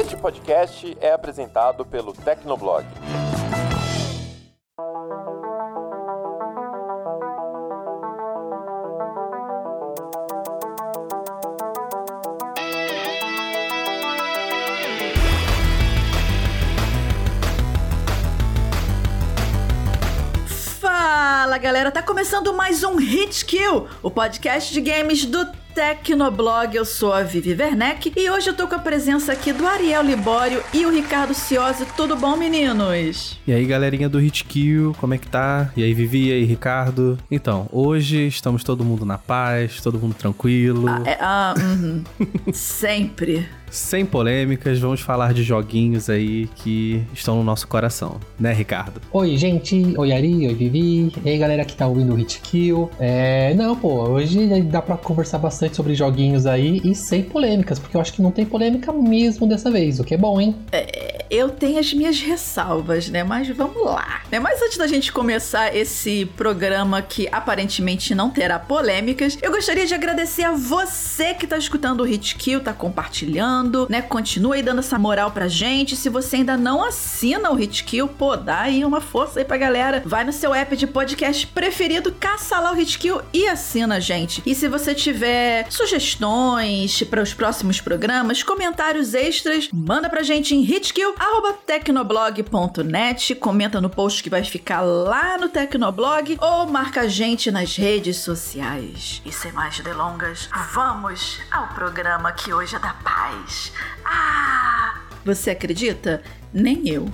Este podcast é apresentado pelo Tecnoblog. Fala galera, tá começando mais um Hit Kill, o podcast de games do Tecnoblog. Eu sou a Vivi Werneck e hoje eu tô com a presença aqui do Ariel Libório e o Ricardo Ciosi. Tudo bom, meninos? E aí, galerinha do Hitkill, como é que tá? E aí, Vivi, e aí, Ricardo? Então, hoje estamos todo mundo na paz, todo mundo tranquilo. Ah, é, ah, uhum. Sempre. Sem polêmicas, vamos falar de joguinhos aí que estão no nosso coração, né, Ricardo? Oi, gente. Oi, Ari. Oi, Vivi. E aí, galera que tá ouvindo o Hit Kill. É... Não, pô, hoje dá pra conversar bastante sobre joguinhos aí e sem polêmicas, porque eu acho que não tem polêmica mesmo dessa vez, o que é bom, hein? É, eu tenho as minhas ressalvas, né? Mas vamos lá. Né? Mas antes da gente começar esse programa que aparentemente não terá polêmicas, eu gostaria de agradecer a você que tá escutando o Hit Kill, tá compartilhando né? Continua aí dando essa moral pra gente. Se você ainda não assina o Hitkill, pô, dá aí uma força aí pra galera. Vai no seu app de podcast preferido, caça lá o Hitkill e assina, gente. E se você tiver sugestões para os próximos programas, comentários extras, manda pra gente em hitkill@tecnoblog.net, comenta no post que vai ficar lá no Tecnoblog ou marca a gente nas redes sociais. E sem mais delongas, vamos ao programa que hoje é da paz. Ah! Você acredita? Nem eu.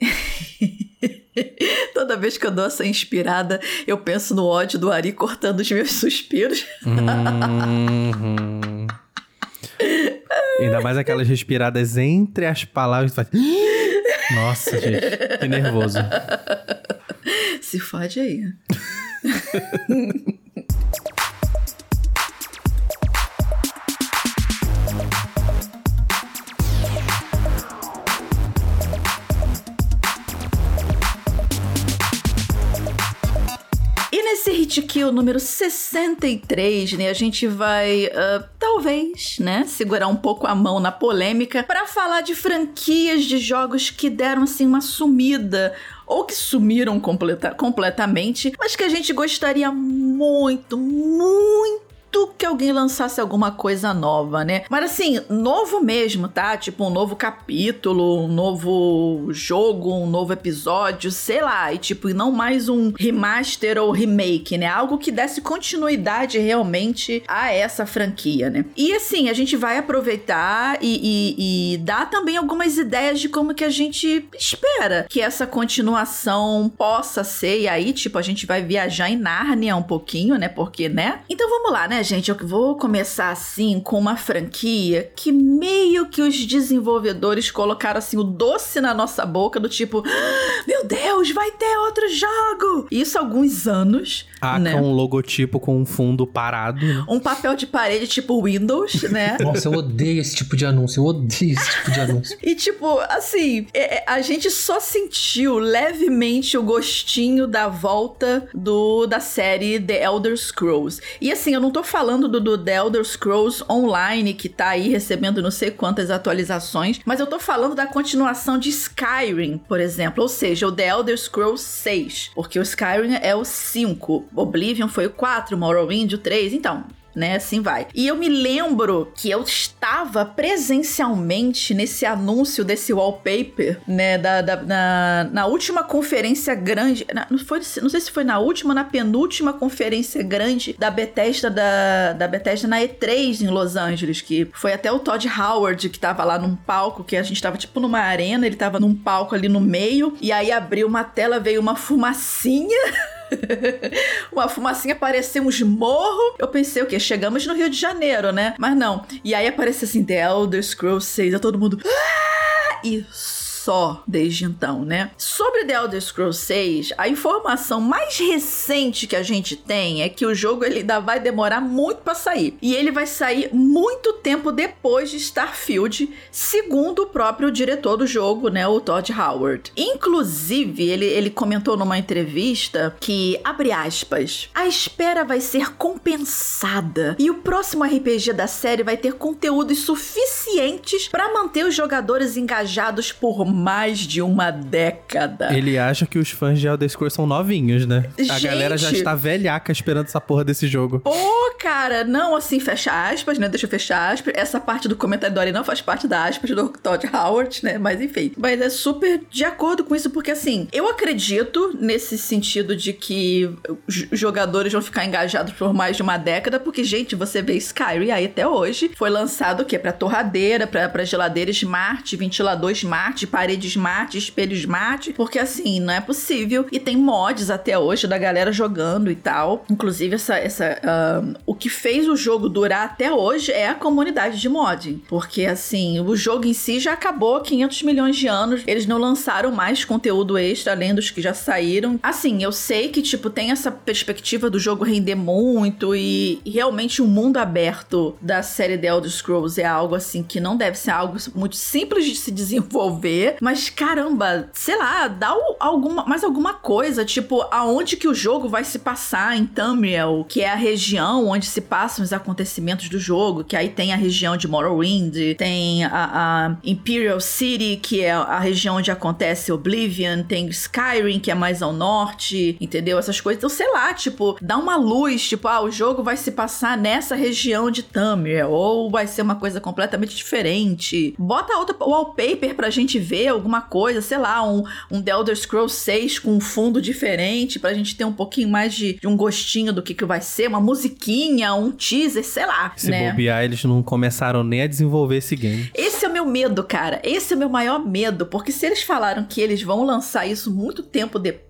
Toda vez que eu dou essa inspirada, eu penso no ódio do Ari cortando os meus suspiros. Uhum. Ainda mais aquelas respiradas entre as palavras. Faz... Nossa, gente, que nervoso. Se fode aí. nesse Hit Kill número 63, né, a gente vai, uh, talvez, né, segurar um pouco a mão na polêmica para falar de franquias de jogos que deram, assim, uma sumida ou que sumiram completa completamente, mas que a gente gostaria muito, muito que alguém lançasse alguma coisa nova, né? Mas assim, novo mesmo, tá? Tipo um novo capítulo, um novo jogo, um novo episódio, sei lá, e tipo, não mais um remaster ou remake, né? Algo que desse continuidade realmente a essa franquia, né? E assim, a gente vai aproveitar e, e, e dar também algumas ideias de como que a gente espera que essa continuação possa ser, e aí, tipo, a gente vai viajar em Nárnia um pouquinho, né? Porque, né? Então vamos lá, né, gente? Eu vou começar assim com uma franquia que meio que os desenvolvedores colocaram assim o doce na nossa boca, do tipo, ah, meu Deus, vai ter outro jogo! Isso há alguns anos. Ah, né? com um logotipo com um fundo parado. Um papel de parede tipo Windows, né? Nossa, eu odeio esse tipo de anúncio, eu odeio esse tipo de anúncio. e tipo, assim, é, a gente só sentiu levemente o gostinho da volta do da série The Elder Scrolls. E assim, eu não tô falando do, do The Elder Scrolls Online, que tá aí recebendo não sei quantas atualizações, mas eu tô falando da continuação de Skyrim, por exemplo, ou seja, o The Elder Scrolls 6, porque o Skyrim é o 5, Oblivion foi o 4, Morrowind o 3, então, né? Assim vai. E eu me lembro que eu estava presencialmente nesse anúncio desse wallpaper, né? Da, da na, na, última conferência grande. Na, não, foi, não sei se foi na última, na penúltima conferência grande da Bethesda, da, da Bethesda na E3 em Los Angeles, que foi até o Todd Howard que tava lá num palco, que a gente tava tipo numa arena, ele tava num palco ali no meio, e aí abriu uma tela, veio uma fumacinha. uma fumacinha apareceu uns morros. Eu pensei o quê? Chegamos no Rio de Janeiro, né? Mas não. E aí apareceu assim, The Elder Scrolls 6, todo mundo. Ah! Só desde então, né? Sobre The Elder Scrolls 6, a informação mais recente que a gente tem é que o jogo ele ainda vai demorar muito para sair. E ele vai sair muito tempo depois de Starfield, segundo o próprio diretor do jogo, né, o Todd Howard. Inclusive, ele, ele comentou numa entrevista que, abre aspas, a espera vai ser compensada e o próximo RPG da série vai ter conteúdos suficientes para manter os jogadores engajados por mais de uma década. Ele acha que os fãs de Elder Scrolls são novinhos, né? A Gente! galera já está velhaca esperando essa porra desse jogo. Pô, cara, não assim, fecha aspas, né? Deixa eu fechar aspas. Essa parte do comentário do Ari não faz parte da aspas do Todd Howard, né? Mas enfim. Mas é super de acordo com isso, porque assim, eu acredito nesse sentido de que os jogadores vão ficar engajados por mais de uma década, porque, gente, você vê Skyrim aí até hoje. Foi lançado o quê? Pra torradeira, pra, pra geladeira smart, ventilador smart, parede smart, espelho smart. Porque assim, não é possível. E tem mods até hoje da galera jogando e tal. Inclusive, essa. essa ah, o que fez o jogo durar até hoje é a comunidade de modding. Porque assim, o jogo em si já acabou há 500 milhões de anos. Eles não lançaram mais conteúdo extra além dos que já saíram. Assim, eu sei que, tipo, tem essa perspectiva do jogo render muito e realmente o mundo aberto da série The Elder Scrolls é algo assim que não deve ser algo muito simples de se desenvolver, mas caramba, sei lá, dá alguma, mais alguma coisa, tipo, aonde que o jogo vai se passar em Tamriel, que é a região onde se passam os acontecimentos do jogo, que aí tem a região de Morrowind, tem a, a Imperial City, que é a região onde acontece Oblivion, tem Skyrim, que é mais ao norte, entendeu? Essas coisas. Então, sei lá, tipo, dá uma luz, tipo, ah, o jogo vai se passar nessa região de Tamriel, ou vai ser uma coisa completamente diferente. Bota outra wallpaper pra gente ver alguma coisa, sei lá, um, um The Elder Scrolls 6 com um fundo diferente, pra gente ter um pouquinho mais de, de um gostinho do que, que vai ser, uma musiquinha, um teaser, sei lá, Se né? bobear, eles não começaram nem a desenvolver esse game. Esse é o meu medo, cara. Esse é o meu maior medo. Porque se eles falaram que eles vão lançar isso muito tempo depois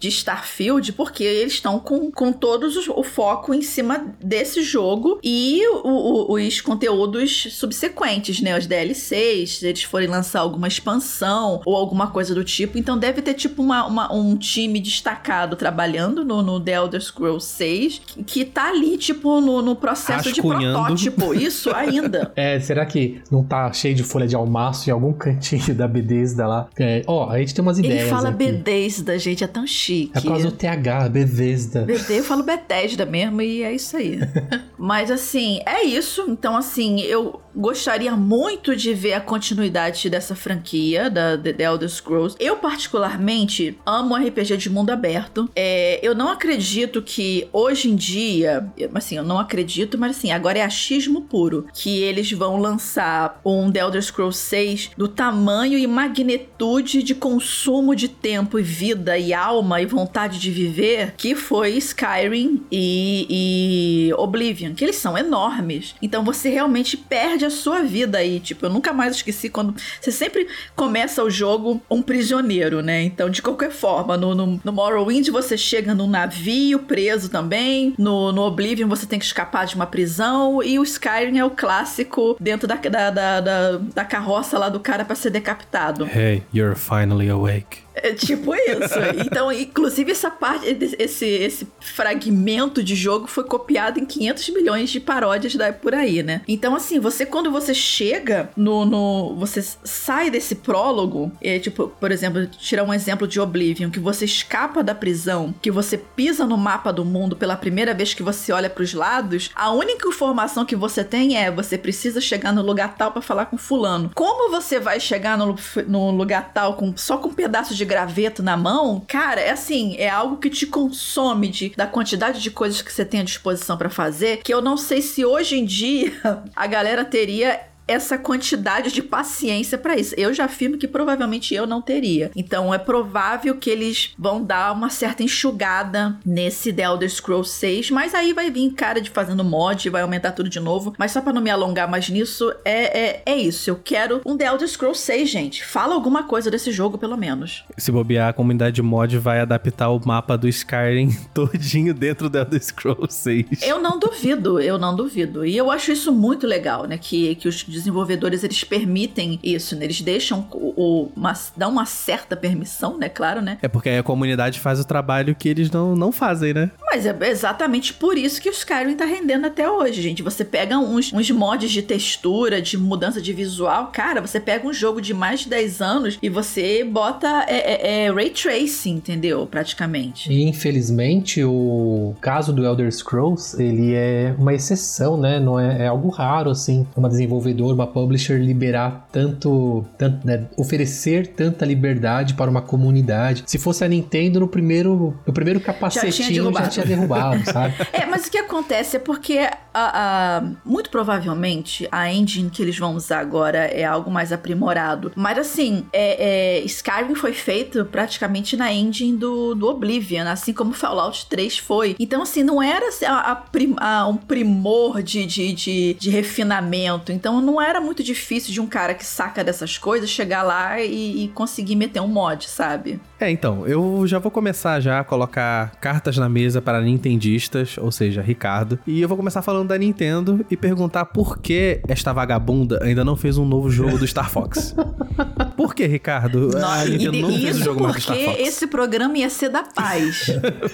de Starfield, porque eles estão com, com todos os- o foco em cima desse jogo e o- o- os conteúdos subsequentes, né? Os DLCs, se eles forem lançar alguma expansão ou alguma coisa do tipo. Então deve ter, tipo, uma, uma- um time destacado trabalhando no, no The Elder Scrolls 6 que, que tá ali, tipo, no, no processo de protótipo. Isso ainda. É, será que não tá cheio de folha de almaço em algum cantinho da Bethesda lá? É, ó, a gente tem umas ideias Ele fala aqui. Bethesda, gente, é tão chique. É por causa do TH, Bethesda. BD, eu falo Bethesda mesmo e é isso aí. Mas assim, é isso. Então, assim, eu gostaria muito de ver a continuidade dessa franquia, da The Elder Scrolls. Eu, particularmente, amo RPG de mundo aberto. É, eu não acredito que hoje em dia, assim, eu não acredito, mas assim, agora é achismo puro, que eles vão lançar um The Elder Scrolls 6 do tamanho e magnitude de consumo de tempo e vida e alma e vontade de viver que foi Skyrim e, e Oblivion, que eles são enormes. Então você realmente perde a sua vida aí. Tipo, eu nunca mais esqueci quando. Você sempre começa o jogo um prisioneiro, né? Então, de qualquer forma, no, no, no Morrowind você chega num navio preso também. No, no Oblivion você tem que escapar de uma prisão. E o Skyrim é o clássico dentro da, da, da, da, da carroça lá do cara pra ser decapitado. Hey, you're finally awake. É tipo isso. Então, inclusive, essa parte, esse, esse fragmento de jogo foi copiado em 500 milhões de paródias da, por aí, né? Então, assim, você, quando você chega no. no você sai desse prólogo, é, tipo, por exemplo, tirar um exemplo de Oblivion, que você escapa da prisão, que você pisa no mapa do mundo pela primeira vez que você olha pros lados, a única informação que você tem é você precisa chegar no lugar tal pra falar com fulano. Como você vai chegar no, no lugar tal com, só com um pedaço de graveto na mão, cara, é assim, é algo que te consome de, da quantidade de coisas que você tem à disposição pra fazer, que eu não sei se hoje em dia a galera teria essa quantidade de paciência pra isso. Eu já afirmo que provavelmente eu não teria. Então é provável que eles vão dar uma certa enxugada nesse The Elder Scrolls 6, mas aí vai vir cara de fazendo mod, vai aumentar tudo de novo. Mas só pra não me alongar mais nisso, é, é, é isso. Eu quero um The Elder Scrolls 6, gente. Fala alguma coisa desse jogo, pelo menos. Se bobear, a comunidade mod vai adaptar o mapa do Skyrim todinho dentro da Elder Scrolls 6. Eu não duvido, eu não duvido. E eu acho isso muito legal, né? Que, que os desenvolvedores eles permitem isso, né? Eles deixam o, o uma, dão uma certa permissão, né? Claro, né? É porque aí a comunidade faz o trabalho que eles não, não fazem, né? Mas é exatamente por isso que o Skyrim tá rendendo até hoje, gente. Você pega uns, uns mods de textura, de mudança de visual, cara, você pega um jogo de mais de 10 anos e você bota é, é, é ray tracing, entendeu? Praticamente. E infelizmente o caso do Elder Scrolls, ele é uma exceção, né? Não é, é algo raro, assim, uma desenvolvedora, uma publisher liberar tanto, tanto né? oferecer tanta liberdade para uma comunidade. Se fosse a Nintendo no primeiro, no primeiro capacetinho já tinha derrubado, já tinha derrubado sabe? É, mas o que acontece é porque a, a, muito provavelmente a engine que eles vão usar agora é algo mais aprimorado. Mas assim, é, é, Skyrim foi feito praticamente na engine do, do Oblivion, assim como Fallout 3 foi. Então, assim, não era a, a, um primor de, de, de, de, refinamento. Então, não era muito difícil de um cara que saca dessas coisas chegar lá e, e conseguir meter um mod, sabe? É, então, eu já vou começar já a colocar cartas na mesa para nintendistas, ou seja, Ricardo. E eu vou começar falando da Nintendo e perguntar por que esta vagabunda ainda não fez um novo jogo do Star Fox. por que, Ricardo? Não, a Nintendo e, não fez um jogo do Star Fox. porque esse programa ia ser da paz.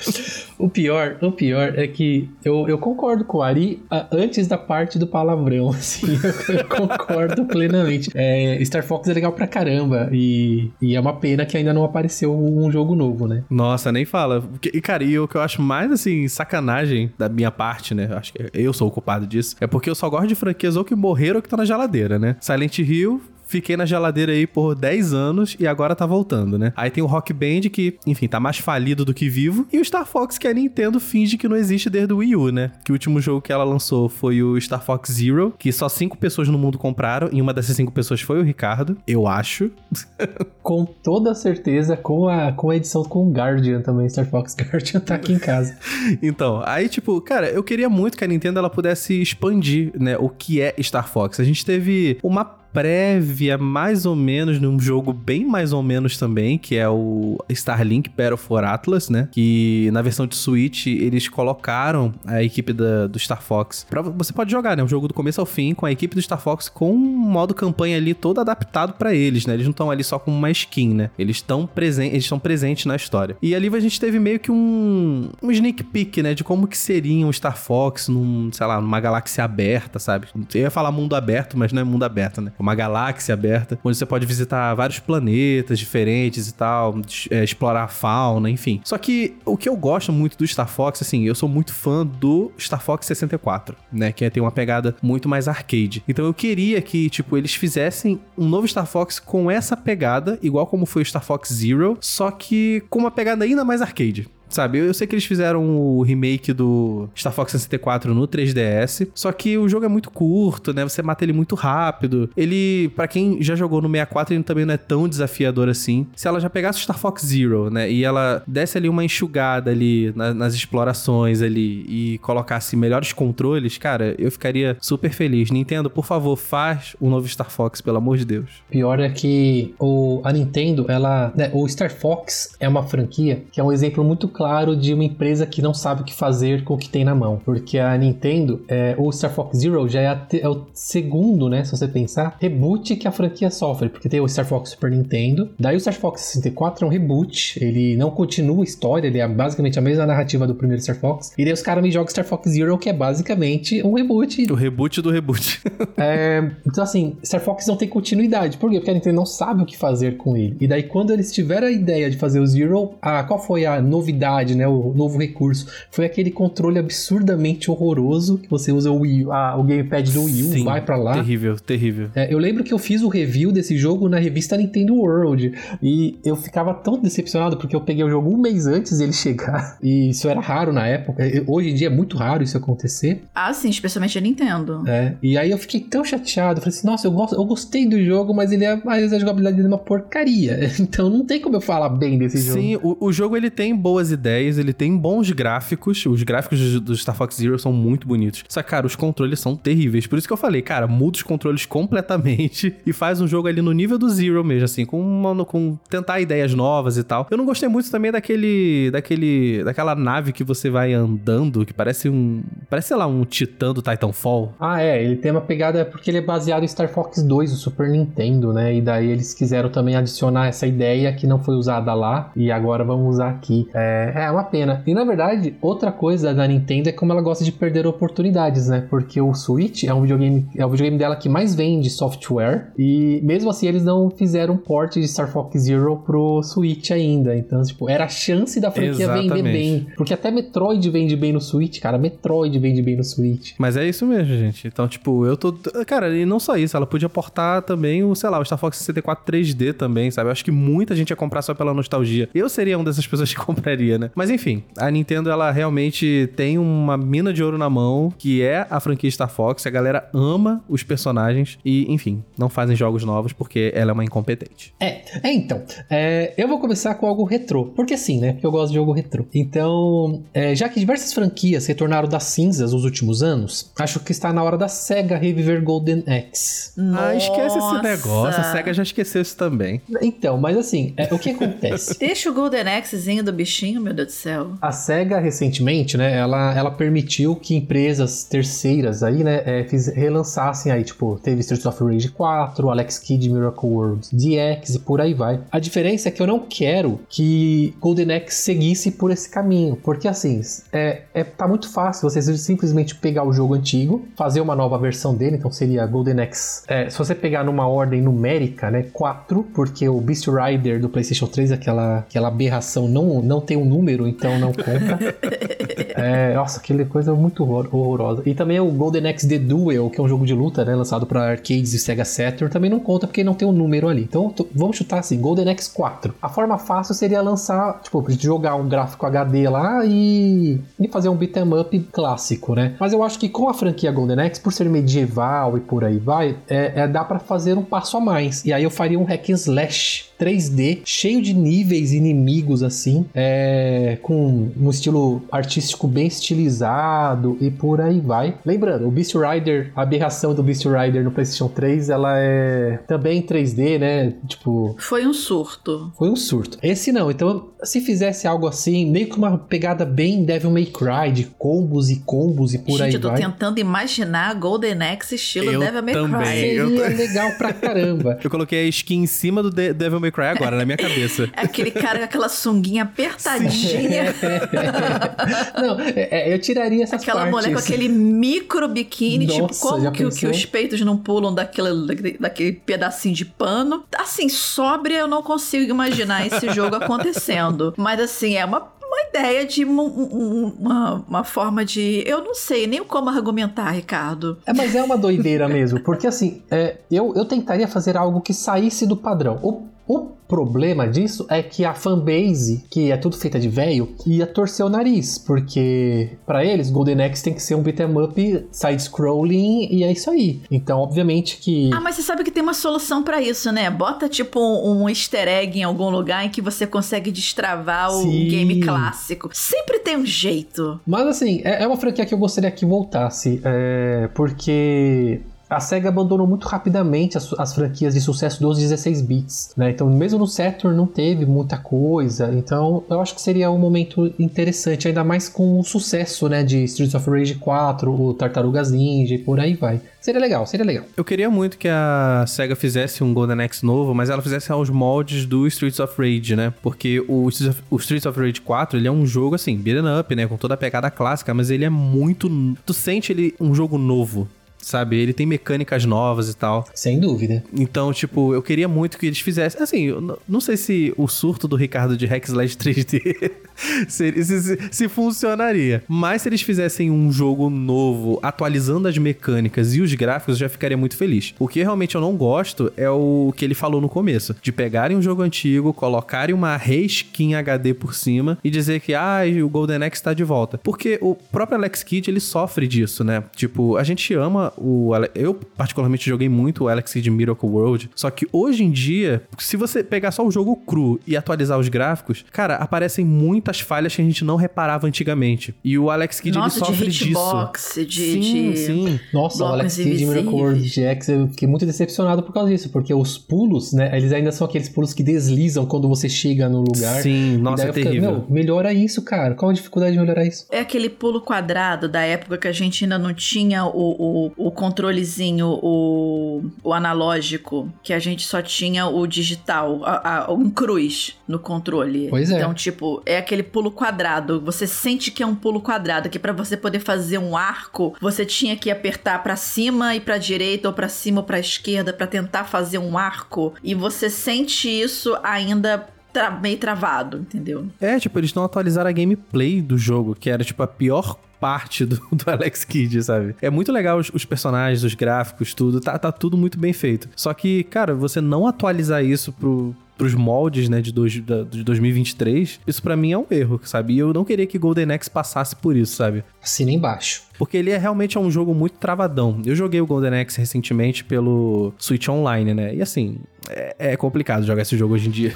o pior, o pior é que eu, eu concordo com o Ari antes da parte do palavrão, assim, eu, eu concordo plenamente. É, Star Fox é legal pra caramba e, e é uma pena que ainda não apareceu um jogo novo, né? Nossa, nem fala. E, cara, e o que eu acho mais, assim, sacanagem da minha parte, né? Acho que eu sou o culpado disso. É porque eu só gosto de franquias ou que morreram ou que estão na geladeira, né? Silent Hill Fiquei na geladeira aí por 10 anos e agora tá voltando, né? Aí tem o Rock Band que, enfim, tá mais falido do que vivo. E o Star Fox que a Nintendo finge que não existe desde o Wii U, né? Que o último jogo que ela lançou foi o Star Fox Zero, que só cinco pessoas no mundo compraram. E uma dessas cinco pessoas foi o Ricardo, eu acho. com toda certeza, com a, com a edição com o Guardian também. Star Fox Guardian tá aqui em casa. então, aí tipo, cara, eu queria muito que a Nintendo ela pudesse expandir, né? O que é Star Fox. A gente teve uma prévia, mais ou menos, num jogo bem mais ou menos também, que é o Starlink Battle for Atlas, né? Que na versão de Switch eles colocaram a equipe da, do Star Fox. Pra, você pode jogar, né? Um jogo do começo ao fim com a equipe do Star Fox com um modo campanha ali todo adaptado para eles, né? Eles não estão ali só com uma skin, né? Eles estão presentes, presentes na história. E ali a gente teve meio que um, um sneak peek, né? De como que seria um Star Fox num, sei lá, numa galáxia aberta, sabe? Eu ia falar mundo aberto, mas não é mundo aberto, né? Uma galáxia aberta, onde você pode visitar vários planetas diferentes e tal, é, explorar a fauna, enfim. Só que o que eu gosto muito do Star Fox, assim, eu sou muito fã do Star Fox 64, né? Que é, tem uma pegada muito mais arcade. Então eu queria que, tipo, eles fizessem um novo Star Fox com essa pegada, igual como foi o Star Fox Zero, só que com uma pegada ainda mais arcade. Sabe, eu, eu sei que eles fizeram o remake do Star Fox 64 no 3DS, só que o jogo é muito curto, né? Você mata ele muito rápido. Ele, para quem já jogou no 64, ele também não é tão desafiador assim. Se ela já pegasse o Star Fox Zero, né, e ela desse ali uma enxugada ali na, nas explorações ali e colocasse melhores controles, cara, eu ficaria super feliz. Nintendo, por favor, faz o um novo Star Fox, pelo amor de Deus. Pior é que o, a Nintendo, ela, né, o Star Fox é uma franquia que é um exemplo muito claro de uma empresa que não sabe o que fazer com o que tem na mão. Porque a Nintendo, é, o Star Fox Zero já é, é, o segundo, né? Se você pensar, reboot que a franquia sofre. Porque tem o Star Fox Super Nintendo, daí o Star Fox 64 é um reboot, ele não continua a história, ele é basicamente a mesma narrativa do primeiro Star Fox. E daí os caras me jogam Star Fox Zero, que é basicamente um reboot. O reboot do reboot. é, então, assim, Star Fox não tem continuidade. Por quê? Porque a Nintendo não sabe o que fazer com ele. E daí, quando eles tiveram a ideia de fazer o Zero, a, qual foi a novidade? Novidade, né? O novo recurso. Foi aquele controle absurdamente horroroso que você usa o, Wii, a, o gamepad do Wii U, Sim, vai para lá. Terrível, terrível. É, eu lembro que eu fiz o review desse jogo na revista Nintendo World e eu ficava tão decepcionado porque eu peguei o jogo um mês antes dele chegar e isso era raro na época. Hoje em dia é muito raro isso acontecer. Ah, sim, especialmente a Nintendo. É, e aí eu fiquei tão chateado. Falei assim, nossa, eu, gosto, eu gostei do jogo, mas ele é, mas a jogabilidade dele é uma porcaria. Então não tem como eu falar bem desse sim, jogo. Sim, o, o jogo ele tem boas ideias, ele tem bons gráficos. Os gráficos do, do Star Fox Zero são muito bonitos. Só que, cara, os controles são terríveis. Por isso que eu falei, cara, muda os controles completamente e faz um jogo ali no nível do Zero mesmo, assim, com, uma, com tentar ideias novas e tal. Eu não gostei muito também daquele, daquele, daquela nave que você vai andando, que parece um, parece, sei lá, um titã do Titanfall. Ah, é, ele tem uma pegada porque ele é baseado em Star Fox 2, o Super Nintendo, né? E daí eles quiseram também adicionar essa ideia que não foi usada lá e agora vamos usar aqui. É, é uma pena. E na verdade, outra coisa da Nintendo é como ela gosta de perder oportunidades, né? Porque o Switch é um videogame, é o videogame dela que mais vende software e mesmo assim eles não fizeram um port de Star Fox Zero pro Switch ainda. Então, tipo, era a chance da franquia Exatamente. vender bem. Porque até Metroid vende bem no Switch, cara. Metroid vende bem no Switch. Mas é isso mesmo, gente. Então, tipo, eu tô. Cara, e não só isso, ela podia portar também o, sei lá, o Star Fox 64 3D também, sabe? Eu acho que muita gente ia comprar só pela nostalgia. Eu seria uma dessas pessoas que compraria, né? Mas enfim, a Nintendo, ela realmente tem uma mina de ouro na mão, que é a franquia Star Fox. A galera ama os personagens e, enfim, não fazem jogos novos porque ela é uma incompetente. É, é então. é, eu vou começar com algo retrô. Porque sim, né? Porque eu gosto de jogo retrô. Então, é, já que diversas franquias retornaram das cinzas nos últimos anos, acho que está na hora da SEGA reviver Golden Axe. Ah, esquece esse negócio. A SEGA já esqueceu isso também. Então, mas assim, é, o que acontece? Deixa o Golden Axezinho do bichinho, meu Deus do céu. A SEGA recentemente, né, ela, ela permitiu que empresas terceiras aí, né, é, fiz- relançassem aí, tipo, teve Streets of Rage 4, Alex Kidd Miracle World DX e por aí vai. A diferença é que eu não quero que Golden Axe seguisse por esse caminho, porque assim, é, é, tá muito fácil você simplesmente pegar o jogo antigo, fazer uma nova versão dele, então seria Golden Axe. É, se você pegar numa ordem numérica, né, 4, porque o Beast Rider do PlayStation 3, aquela, aquela aberração, não, não tem um número, então não conta. É, nossa, aquela coisa muito horror- horrorosa. E também o Golden Axe The Duel, que é um jogo de luta, né, lançado para arcades e Sega Saturn, também não conta porque não tem um número ali. Então vamos chutar assim, Golden Axe 4. A forma fácil seria lançar, tipo, jogar um gráfico HD lá e, e fazer um beat'em up clássico, né? Mas eu acho que com a franquia Golden Axe, por ser medieval e por aí vai, é, é- dá para fazer um passo a mais. E aí eu faria um hack and slash 3D, cheio de níveis inimigos assim, é, com um estilo artístico bem estilizado e por aí vai. Lembrando, o Beast Rider, a aberração do Beast Rider no PlayStation 3, ela é também 3D, né? Tipo, Foi um surto. foi um surto. Esse não, então se fizesse algo assim, meio que uma pegada bem Devil May Cry, de combos e combos e por Gente, aí eu tô vai. tentando imaginar Golden Axe estilo Eu Devil May também. Cry. Eu Seria legal pra caramba. Eu coloquei a skin em cima do De- Devil May Cry agora, na minha cabeça. É Aquele cara com aquela sunguinha apertadinha. Não, é- é, eu tiraria essas Aquela partes. mulher com aquele micro biquíni, tipo, como que, que os peitos não pulam daquele, daquele, daquele pedacinho de pano. Assim, sóbria eu não consigo imaginar esse jogo acontecendo. Mas assim, é uma, uma ideia de um- um- uma, uma forma de. Eu não sei nem como argumentar, Ricardo. É, mas é uma doideira mesmo, porque assim, é, eu, eu tentaria fazer algo que saísse do padrão. O, o problema disso é que a fanbase, que é tudo feita de velho, ia torcer o nariz, porque pra eles Golden Axe tem que ser um beat'em up side-scrolling e é isso aí. Então, obviamente que... Ah, mas você sabe que tem uma solução pra isso, né? Bota tipo um, um easter egg em algum lugar em que você consegue destravar o Sim. game clássico. Sempre tem um jeito. Mas assim, é, é uma franquia que eu gostaria que voltasse, é, porque a SEGA abandonou muito rapidamente as, as franquias de sucesso dos 16 bits, né? Então, mesmo no Saturn não teve muita coisa. Então, eu acho que seria um momento interessante, ainda mais com o sucesso, né, de Streets of Rage 4, o Tartarugas Ninja e por aí vai. Seria legal, seria legal. Eu queria muito que a SEGA fizesse um Golden Axe novo, mas ela fizesse aos moldes do Streets of Rage, né? Porque o Streets of, o Streets of Rage 4, ele é um jogo, assim, beat'em up, né? Com toda a pegada clássica, mas ele é muito... Tu sente ele um jogo novo, sabe? Ele tem mecânicas novas e tal. Sem dúvida. Então, tipo, eu queria muito que eles fizessem. Assim, não sei se o surto do Ricardo de Hack Slash 3D se, se, se- funcionaria. Mas se eles fizessem um jogo novo, atualizando as mecânicas e os gráficos, eu já ficaria muito feliz. O que realmente eu não gosto é o que ele falou no começo: de pegarem um jogo antigo, colocarem uma reskin HD por cima e dizer que, ah, o Golden Axe tá de volta. Porque o próprio Alex Kidd, ele sofre disso, né? Tipo, a gente ama o. Eu, particularmente, joguei muito o Alex Kidd Miracle World. Só que hoje em dia, se você pegar só o jogo cru e atualizar os gráficos, cara, aparecem muitas falhas que a gente não reparava antigamente. E o Alex Kidd Nossa, ele sofre de hitbox, disso. de, sim, de... sim. Nossa, o Alex Kidd de Miracle World GX, eu fiquei muito decepcionado por causa disso, porque os pulos, né, eles ainda são aqueles pulos que deslizam quando você chega no lugar. Sim, E nossa, é terrível. Meu, melhora isso, cara. Qual a dificuldade de melhorar isso? É aquele pulo quadrado da época que a gente ainda não tinha o, o, o controlezinho, o, o analógico, que a gente só tinha o digital, a, a, um cruz no controle. Pois é. Então, tipo, é aquele pulo quadrado. Você sente que é um pulo quadrado, que pra você poder fazer um arco, você tinha que apertar pra cima e pra direita, ou pra cima ou pra esquerda, pra tentar fazer um arco. E você sente isso ainda tra- meio travado, entendeu? É, tipo, eles não atualizaram a gameplay do jogo, que era, tipo, a pior parte do, do Alex Kidd, sabe? É muito legal os, os personagens, os gráficos, tudo. Tá, tá tudo muito bem feito. Só que, cara, você não atualizar isso pro pros moldes, né, de, dois, da, de 2023, isso pra mim é um erro, sabe? E eu não queria que Golden Axe passasse por isso, sabe? Assina embaixo. Porque ele é realmente é um jogo muito travadão. Eu joguei o Golden Axe recentemente pelo Switch Online, né? E assim, é, é complicado jogar esse jogo hoje em dia.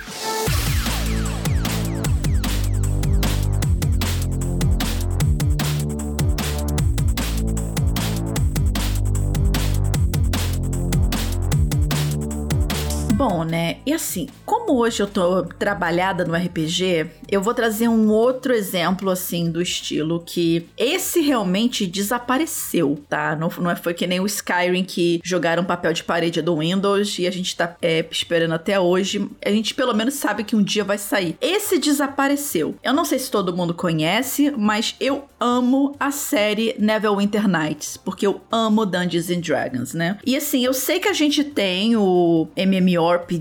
Bom, né? E assim, como hoje eu tô trabalhada no RPG, eu vou trazer um outro exemplo, assim, do estilo que esse realmente desapareceu, tá? Não, não foi que nem o Skyrim que jogaram papel de parede do Windows e a gente tá é, esperando até hoje. A gente pelo menos sabe que um dia vai sair. Esse desapareceu. Eu não sei se todo mundo conhece, mas eu amo a série Neverwinter Nights, porque eu amo Dungeons and Dragons, né? E assim, eu sei que a gente tem o MMORPG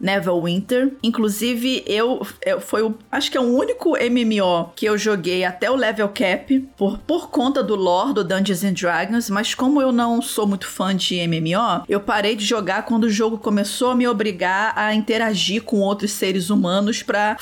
Neverwinter, inclusive eu, eu foi o, acho que é o único MMO que eu joguei até o level cap por, por conta do lore do Dungeons and Dragons, mas como eu não sou muito fã de MMO, eu parei de jogar quando o jogo começou a me obrigar a interagir com outros seres humanos pra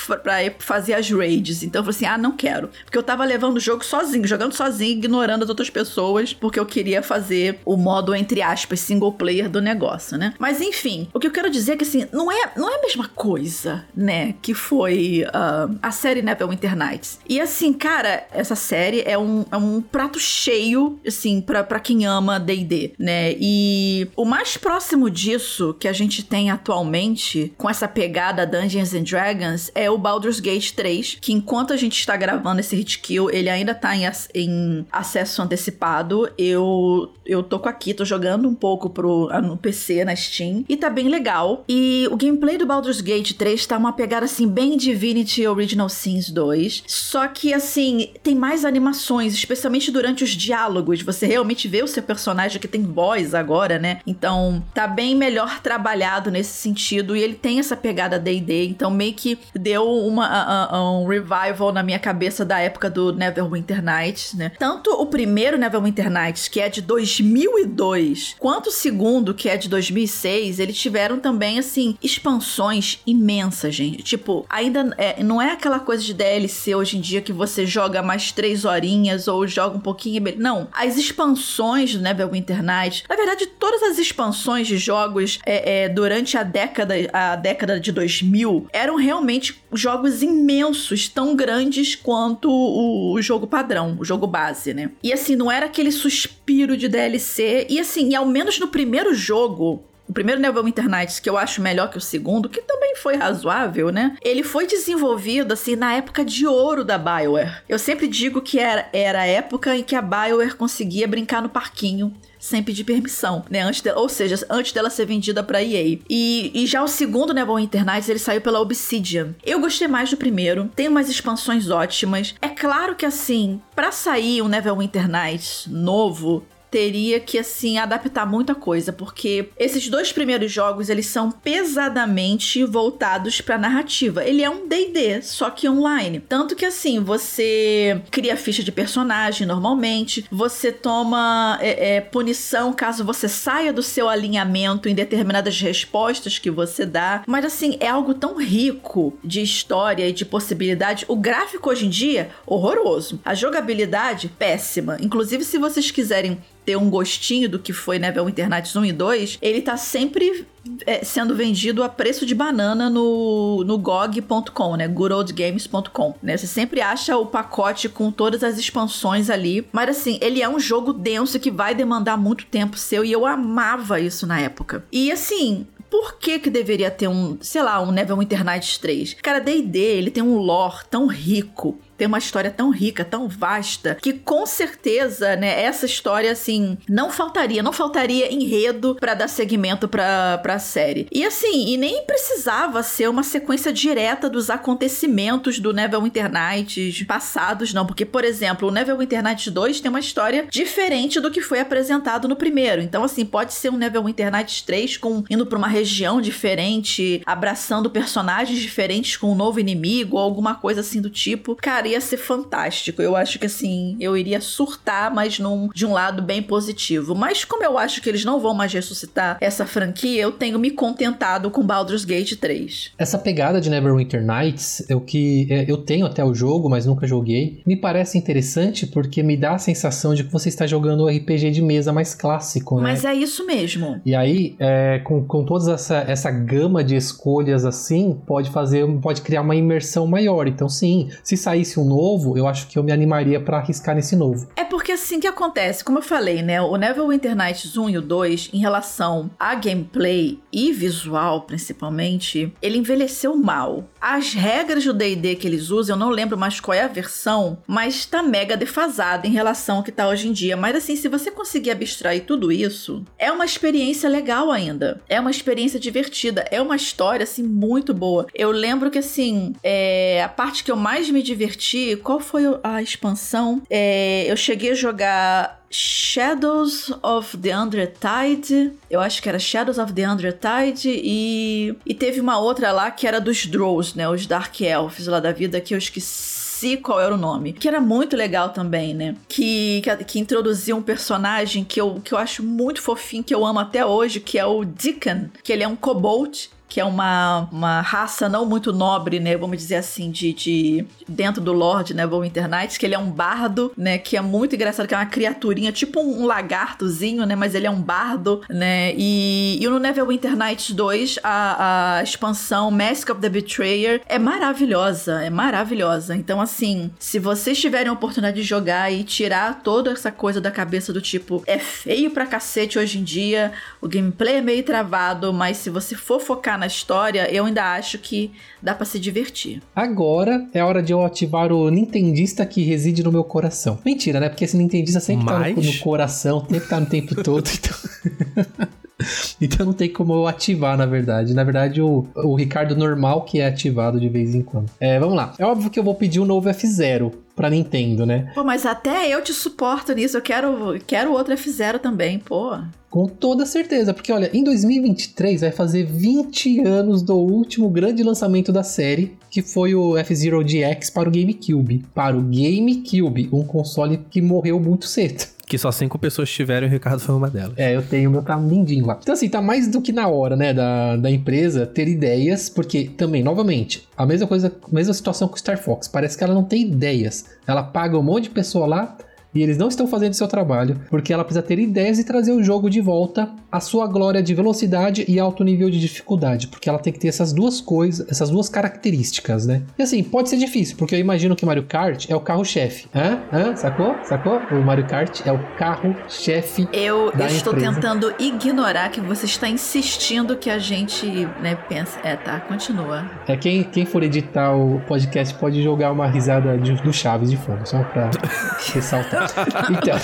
fazer as raids. Então eu falei assim: ah, não quero. Porque eu tava levando o jogo sozinho, jogando sozinho, ignorando as outras pessoas, porque eu queria fazer o modo, entre aspas, single player do negócio, né? Mas enfim, o que eu quero dizer é que assim, não é, não é a mesma coisa, né? Que foi uh, a série Neverwinter Nights. E assim, cara, essa série é um, é um prato cheio, assim, pra quem ama DD, né? E o mais próximo disso que a gente tem atualmente, com essa pegada Dungeons and Dragons, é o Baldur's Gate 3, que enquanto a gente está gravando esse hit kill, ele ainda tá em, em acesso antecipado. Eu, eu tô com aqui, tô jogando um pouco pro, ah, no PC, na Steam, e tá bem legal. E o gameplay do Baldur's Gate 3 tá uma pegada assim, bem Divinity Original Sins 2. Só que assim, tem mais animações, especialmente durante os diálogos. Você realmente vê o seu personagem que tem voz agora, né? Então tá bem melhor trabalhado nesse sentido. E ele tem essa pegada DD. Então meio que deu uma, a- a- um revival na minha cabeça da época do Neverwinter Nights, né? Tanto o primeiro Neverwinter Nights, que é de 2002, quanto o segundo, que é de 2006, eles tiveram também, assim, expansões imensas, gente. Tipo, ainda é- não é aquela coisa de DLC hoje em dia que você joga mais três horinhas ou joga um pouquinho. Não. As expansões do Neverwinter Nights, na verdade, todas as expansões de jogos é, é, durante a década, a década de 2000 eram realmente jogos imensos, tão grandes quanto o, jogo padrão, o jogo base, né? E assim, não era aquele suspiro de DLC. E assim, e ao menos no primeiro jogo, o primeiro Neverwinter Nights, que eu acho melhor que o segundo, que também foi razoável, né? Ele foi desenvolvido, assim, na época de ouro da BioWare. Eu sempre digo que era, era a época em que a BioWare conseguia brincar no parquinho sem pedir permissão, né? Antes de- ou seja, antes dela ser vendida pra EA. E, e já o segundo Neverwinter Nights, ele saiu pela Obsidian. Eu gostei mais do primeiro, tem umas expansões ótimas. É claro que, assim, pra sair um Neverwinter Nights novo, teria que assim adaptar muita coisa, porque esses dois primeiros jogos eles são pesadamente voltados para narrativa. Ele é um D&D, só que online. Tanto que assim, você cria ficha de personagem normalmente, você toma é, é, punição caso você saia do seu alinhamento em determinadas respostas que você dá. Mas assim, é algo tão rico de história e de possibilidade. O gráfico hoje em dia, horroroso. A jogabilidade, péssima. Inclusive, se vocês quiserem ter um gostinho do que foi Neverwinter Nights 1 e 2, ele tá sempre é, sendo vendido a preço de banana no, no GOG.com, né? goodoldgames.com, né? Você sempre acha o pacote com todas as expansões ali, mas assim, ele é um jogo denso que vai demandar muito tempo seu e eu amava isso na época. E assim, por que que deveria ter um, sei lá, um Neverwinter Nights 3? Cara, D&D, ele tem um lore tão rico tem uma história tão rica, tão vasta, que com certeza, né, essa história, assim, não faltaria, não faltaria enredo para dar seguimento pra, pra série. E assim, e nem precisava ser uma sequência direta dos acontecimentos do Neverwinter Nights passados, não, porque, por exemplo, o Neverwinter Nights 2 tem uma história diferente do que foi apresentado no primeiro. Então, assim, pode ser um Neverwinter Nights 3 com indo pra uma região diferente, abraçando personagens diferentes com um novo inimigo, ou alguma coisa assim do tipo. Cara, ia ser fantástico. Eu acho que assim, eu iria surtar, mas num, de um lado bem positivo. Mas como eu acho que eles não vão mais ressuscitar essa franquia, eu tenho me contentado com Baldur's Gate 3. Essa pegada de Neverwinter Nights, é o que é, eu tenho até o jogo, mas nunca joguei, me parece interessante porque me dá a sensação de que você está jogando um RPG de mesa mais clássico, né? Mas é isso mesmo. E aí, é, com, com toda essa, essa gama de escolhas assim, pode fazer, pode criar uma imersão maior. Então, sim, se saísse um novo, eu acho que eu me animaria para arriscar nesse novo. É porque assim que acontece, como eu falei, né? O Neverwinter Nights 1 e o 2, em relação a gameplay e visual, principalmente, ele envelheceu mal. As regras do D&D que eles usam, eu não lembro mais qual é a versão, mas tá mega defasada em relação ao que tá hoje em dia. Mas assim, se você conseguir abstrair tudo isso, é uma experiência legal ainda. É uma experiência divertida. É uma história, assim, muito boa. Eu lembro que, assim, é... a parte que eu mais me diverti qual foi a expansão? É, eu cheguei a jogar Shadows of the Undertide. Eu acho que era Shadows of the Undertide. E, e teve uma outra lá que era dos Drows, né? Os Dark Elves lá da vida, que eu esqueci qual era o nome. Que era muito legal também, né? Que, que, que introduziu um personagem que eu, que eu acho muito fofinho, que eu amo até hoje, que é o Deacon. Que ele é um kobold que é uma, uma raça não muito nobre, né? Vamos dizer assim, de, de dentro do Lord, né? Neverwinter Nights, que ele é um bardo, né? Que é muito engraçado, que é uma criaturinha, tipo um lagartozinho, né? Mas ele é um bardo, né? E, e no Neverwinter Nights 2, a, a expansão Mask of the Betrayer é maravilhosa, é maravilhosa. Então, assim, se vocês tiverem a oportunidade de jogar e tirar toda essa coisa da cabeça do tipo, é feio pra cacete hoje em dia, o gameplay é meio travado, mas se você for focar na história, eu ainda acho que dá para se divertir. Agora é hora de eu ativar o Nintendista que reside no meu coração. Mentira, né? Porque esse Nintendista sempre Mas... tá no, no coração, sempre tá no tempo todo, então. então não tem como eu ativar, na verdade. Na verdade, o, o Ricardo normal que é ativado de vez em quando. É, vamos lá. É óbvio que eu vou pedir um novo F0 pra Nintendo, né? Pô, mas até eu te suporto nisso. Eu quero, quero outro F0 também, pô. Com toda certeza, porque olha, em 2023 vai fazer 20 anos do último grande lançamento da série, que foi o F-Zero GX para o GameCube. Para o GameCube, um console que morreu muito cedo. Que só cinco pessoas tiveram e o Ricardo foi uma delas. É, eu tenho, meu tá lindinho lá. Então, assim, tá mais do que na hora, né, da, da empresa ter ideias, porque também, novamente, a mesma coisa, a mesma situação com o Star Fox. Parece que ela não tem ideias. Ela paga um monte de pessoa lá e eles não estão fazendo seu trabalho, porque ela precisa ter ideias e trazer o jogo de volta à sua glória de velocidade e alto nível de dificuldade, porque ela tem que ter essas duas coisas, essas duas características, né? E assim, pode ser difícil, porque eu imagino que Mario Kart é o carro-chefe. Hã? Hã? Sacou? Sacou? O Mario Kart é o carro-chefe. Eu, da eu estou empresa. tentando ignorar que você está insistindo que a gente, né, pensa. É, tá, continua. É, quem, quem for editar o podcast pode jogar uma risada de, do Chaves de fundo, só pra ressaltar. Então,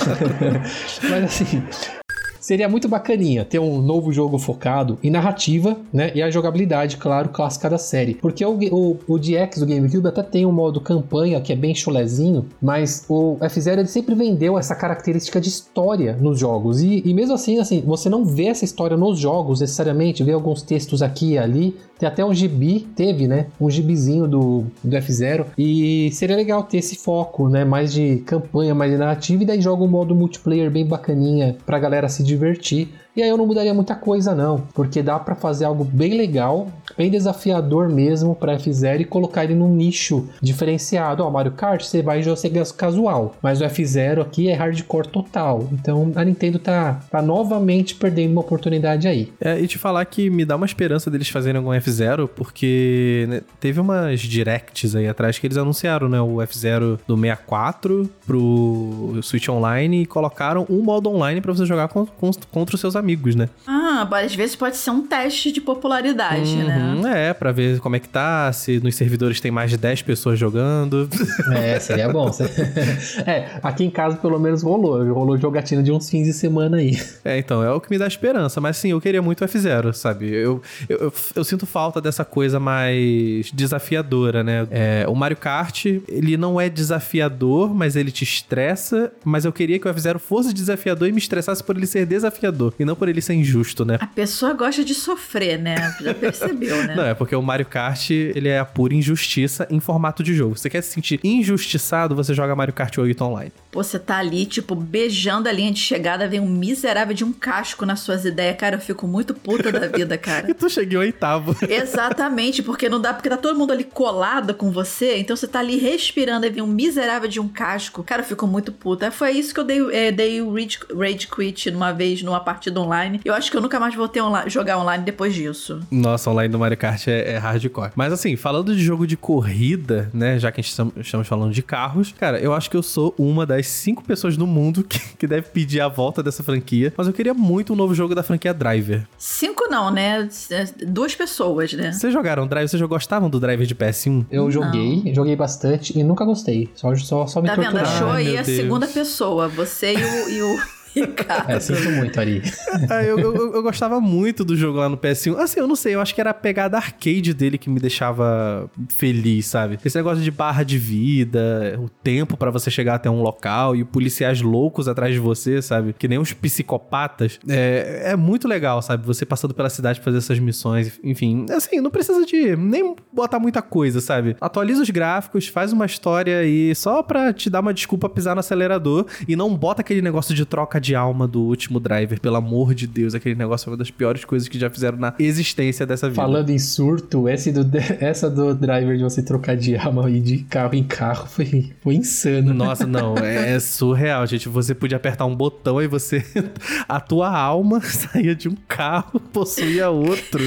mas assim, Seria muito bacaninha ter um novo jogo focado em narrativa, né? E a jogabilidade, claro, clássica da série. Porque o, o, o DX do GameCube até tem um modo campanha que é bem chulezinho, mas o F-Zero sempre vendeu essa característica de história nos jogos. E, e mesmo assim, assim, você não vê essa história nos jogos necessariamente, vê alguns textos aqui e ali, tem até um gibi, teve, né? Um gibizinho do, do F0. E seria legal ter esse foco, né? Mais de campanha, mais de narrativa. E daí joga um modo multiplayer bem bacaninha pra galera se divertir divertir. E aí eu não mudaria muita coisa não, porque dá para fazer algo bem legal, bem desafiador mesmo para F0 e colocar ele num nicho diferenciado. Ó, Mario Kart você vai jogar casual, mas o F0 aqui é hardcore total. Então a Nintendo tá, tá novamente perdendo uma oportunidade aí. É, e te falar que me dá uma esperança deles fazerem algum F0, porque né, teve umas directs aí atrás que eles anunciaram, né? O F0 do 64 pro Switch Online e colocaram um modo online para você jogar com, com, contra os seus amigos, né? Ah, às vezes pode ser um teste de popularidade, né? uhum, né? É, pra ver como é que tá, se nos servidores tem mais de 10 pessoas jogando. É, seria bom. é, aqui em casa pelo menos rolou. Rolou jogatina de uns fins de semana aí. É, então, é o que me dá esperança. Mas sim, eu queria muito o F0, sabe? Eu, eu, eu, eu, sinto falta dessa coisa mais desafiadora, né? É, o Mario Kart, ele não é desafiador, mas ele te estressa. Mas eu queria que o F0 fosse desafiador e me estressasse por ele ser desafiador. E não por ele ser injusto, né? A pessoa gosta de sofrer, né? Já percebeu, né? Não, é porque o Mario Kart, ele é a pura injustiça em formato de jogo. Você quer se sentir injustiçado, você joga Mario Kart 8 online. Você tá ali, tipo, beijando a linha de chegada, vem um miserável de um casco nas suas ideias. Cara, eu fico muito puta da vida, cara. e tu cheguei oitavo. Exatamente, porque não dá, porque tá todo mundo ali colado com você, então você tá ali respirando e vem um miserável de um casco. Cara, eu fico muito puta. Foi isso que eu dei, é, dei o Rage, Rage Quit numa vez, numa partida online. Eu acho que eu nunca mais vou ter online, jogar online depois disso. Nossa, online do Mario Kart é, é hardcore. Mas assim, falando de jogo de corrida, né, já que a gente estamos falando de carros, cara, eu acho que eu sou uma das cinco pessoas no mundo que, que deve pedir a volta dessa franquia. Mas eu queria muito um novo jogo da franquia Driver. Cinco não, né? Duas pessoas, né? Vocês jogaram Driver? Vocês já gostavam do Driver de PS1? Eu joguei, não. joguei bastante e nunca gostei. Só, só, só me tá torturaram. Tá vendo? Achou aí a segunda pessoa. Você e o... E o... Ricardo. É, sinto muito, Ari. ah, eu, eu, eu, gostava muito do jogo lá no PS1. Assim, eu não sei, eu acho que era a pegada arcade dele que me deixava feliz, sabe? Esse negócio de barra de vida, o tempo para você chegar até um local e policiais loucos atrás de você, sabe? Que nem uns psicopatas. É, é muito legal, sabe? Você passando pela cidade pra fazer essas missões. Enfim, assim, não precisa de nem botar muita coisa, sabe? Atualiza os gráficos, faz uma história e só pra te dar uma desculpa pisar no acelerador e não bota aquele negócio de troca de alma do último driver, pelo amor de Deus. Aquele negócio foi uma das piores coisas que já fizeram na existência dessa vida. Falando em surto, esse do, essa do driver de você trocar de alma e de carro em carro foi, foi insano. Nossa, não, é, é surreal, gente. Você podia apertar um botão e você. a tua alma saía de um carro, possuía outro.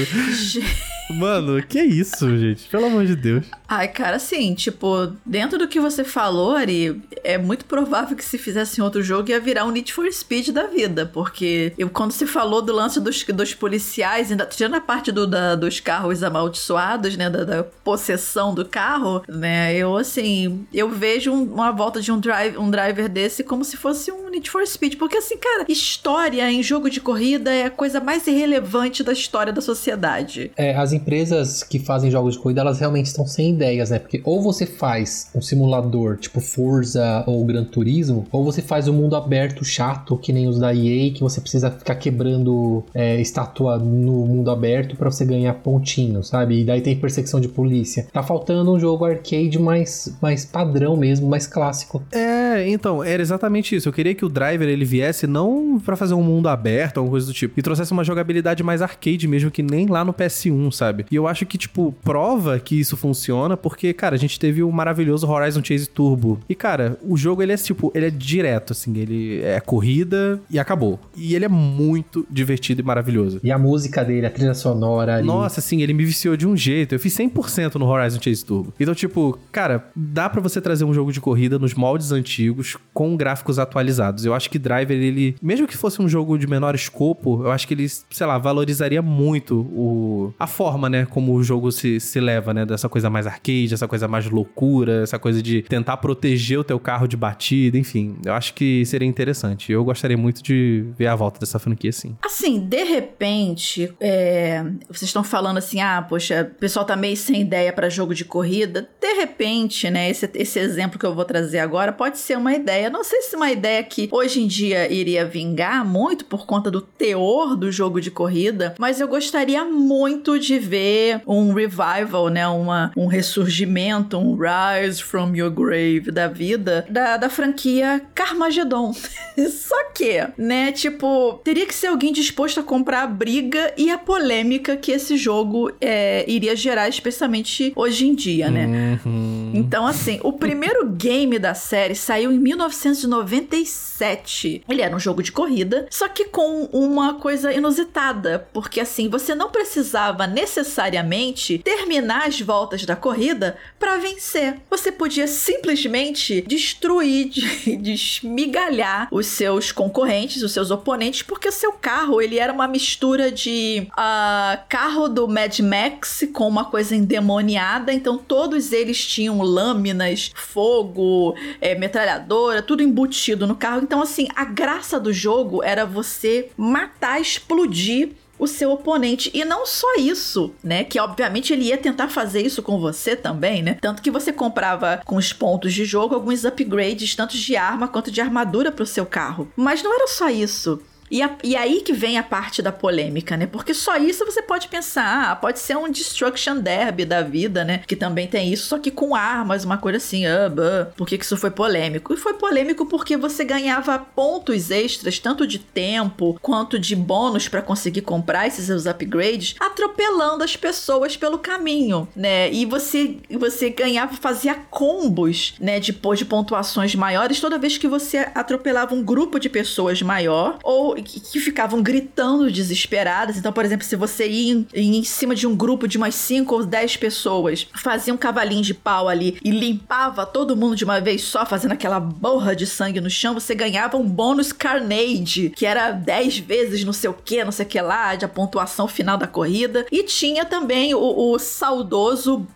Mano, que isso, gente? Pelo amor de Deus. Ai, cara, assim, tipo, dentro do que você falou, Ari, é muito provável que se fizesse outro jogo ia virar um Need for Speed da vida, porque eu, quando se falou do lance dos, dos policiais, ainda tirando a parte do, da, dos carros amaldiçoados, né, da, da, possessão do carro, né, eu, assim, eu vejo um, uma volta de um, drive, um driver desse como se fosse um Need for Speed, porque, assim, cara, história em jogo de corrida é a coisa mais irrelevante da história da sociedade. É, as empresas que fazem jogos de corrida, elas realmente estão sem ideias, né? Porque ou você faz um simulador tipo Forza ou Gran Turismo, ou você faz um mundo aberto chato, que nem os da EA, que você precisa ficar quebrando é, estátua no mundo aberto para você ganhar pontinhos, sabe? E daí tem perseguição de polícia. Tá faltando um jogo arcade mais, mais padrão mesmo, mais clássico. É, então, era exatamente isso. Eu queria que o driver ele viesse não para fazer um mundo aberto, alguma coisa do tipo, e trouxesse uma jogabilidade mais arcade mesmo, que nem lá no PS1, sabe? E eu acho que, tipo, prova que isso funciona, porque, cara, a gente teve o maravilhoso Horizon Chase Turbo. E, cara, o jogo ele é tipo, ele é direto, assim, ele é corrida e acabou. E ele é muito divertido e maravilhoso. E a música dele, a trilha sonora. Ali. Nossa, assim, ele me viciou de um jeito. Eu fiz 100% no Horizon Chase Turbo. Então, tipo, cara, dá para você trazer um jogo de corrida nos moldes antigos com gráficos atualizados. Eu acho que Driver, ele, mesmo que fosse um jogo de menor escopo, eu acho que ele, sei lá, valorizaria muito o, a forma, né, como o jogo se, se leva, né, dessa coisa mais arcade, essa coisa mais loucura, essa coisa de tentar proteger o teu carro de batida, enfim. Eu acho que seria interessante. Eu gostaria muito de ver a volta dessa franquia, sim. Assim, de repente, é, vocês estão falando assim, ah, poxa, o pessoal tá meio sem ideia para jogo de corrida. De repente, né, esse, esse exemplo que eu vou trazer agora pode ser uma ideia. Não sei se uma ideia que hoje em dia iria vingar muito por conta do teor do jogo de corrida, mas eu gostaria muito de ver um revival, né? Uma, um ressurgimento, um rise from your grave da vida da, da franquia Carmageddon. Só que, né, tipo, teria que ser alguém disposto a comprar a briga e a polêmica que esse jogo é, iria gerar, especialmente hoje em dia, né? Uhum. Então, assim, o primeiro game da série saiu em 1997. Ele era um jogo de corrida, só que com uma coisa inusitada, porque assim, você não precisava necessariamente terminar as voltas da corrida para vencer. Você podia simplesmente destruir, desmigalhar os seus concorrentes, os seus oponentes, porque o seu carro, ele era uma mistura de uh, carro do Mad Max com uma coisa endemoniada, então todos eles tinham lâminas, fogo, é, metralhadora, tudo embutido no carro. Então, assim, a graça do jogo era você matar, explodir o seu oponente. E não só isso, né? Que obviamente ele ia tentar fazer isso com você também, né? Tanto que você comprava com os pontos de jogo alguns upgrades, tanto de arma quanto de armadura para o seu carro. Mas não era só isso. E, a, e aí que vem a parte da polêmica, né? Porque só isso você pode pensar, ah, pode ser um Destruction Derby da vida, né? Que também tem isso, só que com armas, uma coisa assim, ah, bah, por que, que isso foi polêmico? E foi polêmico porque você ganhava pontos extras, tanto de tempo quanto de bônus para conseguir comprar esses seus upgrades, atropelando as pessoas pelo caminho, né? E você, você ganhava, fazia combos, né? Depois de pontuações maiores, toda vez que você atropelava um grupo de pessoas maior, ou que, ficavam gritando desesperadas. Então, por exemplo, se você ia em, em cima de um grupo de umas 5 ou 10 pessoas, fazia um cavalinho de pau ali e limpava todo mundo de uma vez só, fazendo aquela borra de sangue no chão, você ganhava um bônus Carnage, que era 10 vezes não sei o que, não sei o que lá, de a pontuação final da corrida. E tinha também o, o saudoso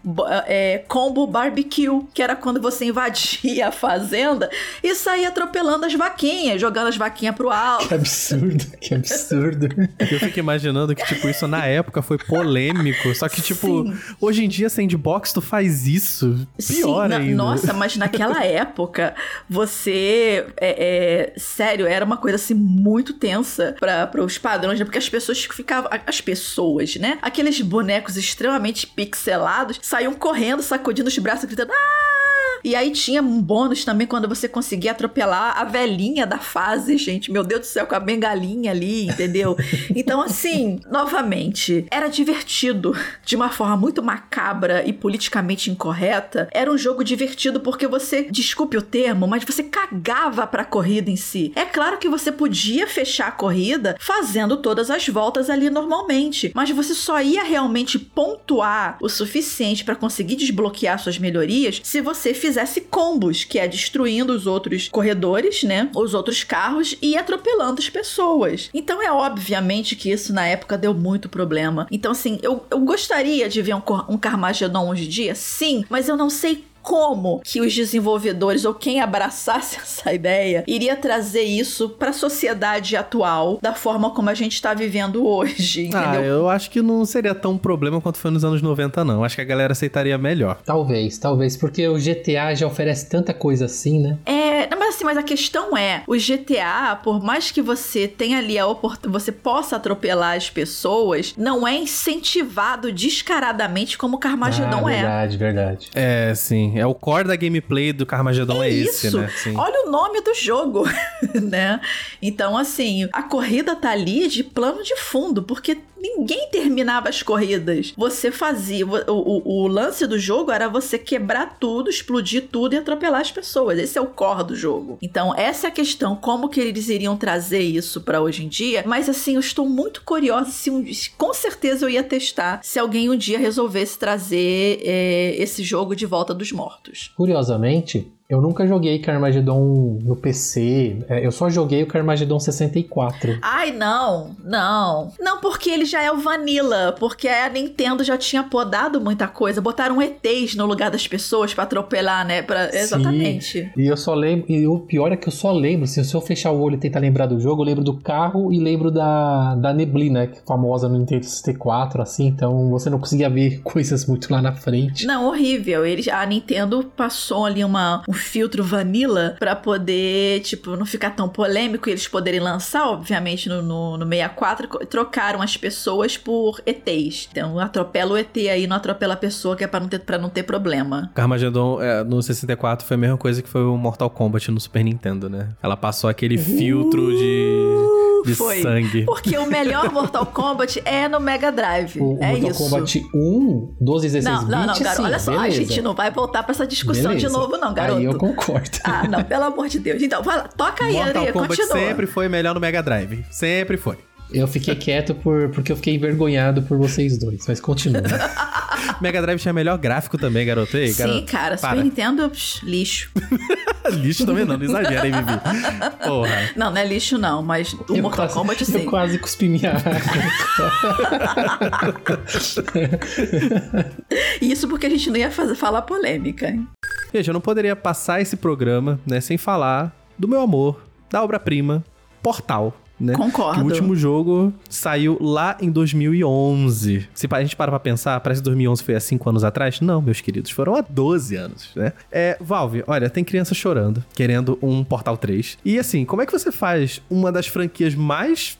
é, combo barbecue, que era quando você invadia a fazenda e saía atropelando as vaquinhas, jogando as vaquinhas pro alto. Que absurdo absurdo, que absurdo. Eu fico imaginando que, tipo, isso na época foi polêmico. Só que, tipo, Sim. hoje em dia, sandbox, tu faz isso. Pior Sim, ainda. Nossa, mas naquela época, você. É, é, sério, era uma coisa assim muito tensa para os padrões, né? Porque as pessoas ficavam. As pessoas, né? Aqueles bonecos extremamente pixelados saíam correndo, sacudindo os braços, gritando. Ah! E aí tinha um bônus também quando você conseguia atropelar a velhinha da fase, gente. Meu Deus do céu, com a bengalinha ali, entendeu? Então, assim, novamente, era divertido de uma forma muito macabra e politicamente incorreta. Era um jogo divertido porque você, desculpe o termo, mas você cagava pra corrida em si. É claro que você podia fechar a corrida fazendo todas as voltas ali normalmente, mas você só ia realmente pontuar o suficiente para conseguir desbloquear suas melhorias se você fizesse combos, que é destruindo os outros corredores, né? Os outros carros e atropelando as pessoas. Então é obviamente que isso na época deu muito problema. Então, assim, eu, eu gostaria de ver um, um Carmageddon hoje em dia, sim, mas eu não sei como que os desenvolvedores ou quem abraçasse essa ideia iria trazer isso para a sociedade atual da forma como a gente está vivendo hoje, ah, entendeu? Ah, eu acho que não seria tão problema quanto foi nos anos 90 não. Acho que a galera aceitaria melhor. Talvez, talvez, porque o GTA já oferece tanta coisa assim, né? É, mas assim, mas a questão é, o GTA, por mais que você tenha ali a oportunidade, você possa atropelar as pessoas, não é incentivado descaradamente como o Carmageddon ah, é. Verdade, verdade. É, sim. É o core da gameplay do Carmageddon é, é esse, isso. né? Sim. Olha o nome do jogo, né? Então, assim, a corrida tá ali de plano de fundo, porque ninguém terminava as corridas. Você fazia. O, o, o, lance do jogo era você quebrar tudo, explodir tudo e atropelar as pessoas. Esse é o core do jogo. Então, essa é a questão. Como que eles iriam trazer isso para hoje em dia? Mas assim, eu estou muito curiosa se um, com certeza eu ia testar se alguém um dia resolvesse trazer é, esse jogo de volta dos mortos. Curiosamente, eu nunca joguei Carmageddon no PC. É, eu só joguei o Carmageddon 64. Ai, não, não. Não, porque ele já é o Vanilla. Porque a Nintendo já tinha podado muita coisa. Botaram ETs no lugar das pessoas para atropelar, né? Pra... Exatamente. E eu só lembro. E o pior é que eu só lembro. Se eu fechar o olho e tentar lembrar do jogo, eu lembro do carro e lembro da, da neblina, que é famosa no Nintendo 64, assim. Então você não conseguia ver coisas muito lá na frente. Não, horrível. Ele, a Nintendo passou ali uma, um filtro vanilla pra poder, tipo, não ficar tão polêmico e eles poderem lançar, obviamente, no, no, no 64, co- trocaram as pessoas por ETs. Então, atropela o ET aí, não atropela a pessoa, que é pra não ter, pra não ter problema. Carmageddon é, no 64 foi a mesma coisa que foi o Mortal Kombat no Super Nintendo, né? Ela passou aquele filtro de, de Foi. sangue. Porque o melhor Mortal Kombat é no Mega Drive. O é Mortal isso. Kombat 1, 12, 16 Não, não, não, garoto. sim, Olha só, a beleza. gente não vai voltar pra essa discussão de Beleza. novo, não, garoto. Aí eu concordo. Ah, não, pelo amor de Deus. Então, vai lá, toca aí, Mortal André, Kombat continua. sempre foi melhor no Mega Drive. Sempre foi. Eu fiquei quieto por, porque eu fiquei envergonhado por vocês dois, mas continua. Mega Drive tinha melhor gráfico também, garoto. Ei, Sim, garoto, cara, para. Super Nintendo, psh, lixo. Lixo também não, não exagera, hein, Vivi? Porra. Não, não é lixo, não, mas o Eu Mortal quase- Kombat Eu quase cuspi minha Isso porque a gente não ia fazer, falar polêmica. hein? Gente, eu não poderia passar esse programa, né, sem falar do meu amor, da obra-prima, Portal. Né? Concordo. Que o último jogo saiu lá em 2011. Se a gente para pra pensar, parece que 2011 foi há 5 anos atrás. Não, meus queridos, foram há 12 anos, né? É, Valve, olha, tem criança chorando, querendo um Portal 3. E assim, como é que você faz uma das franquias mais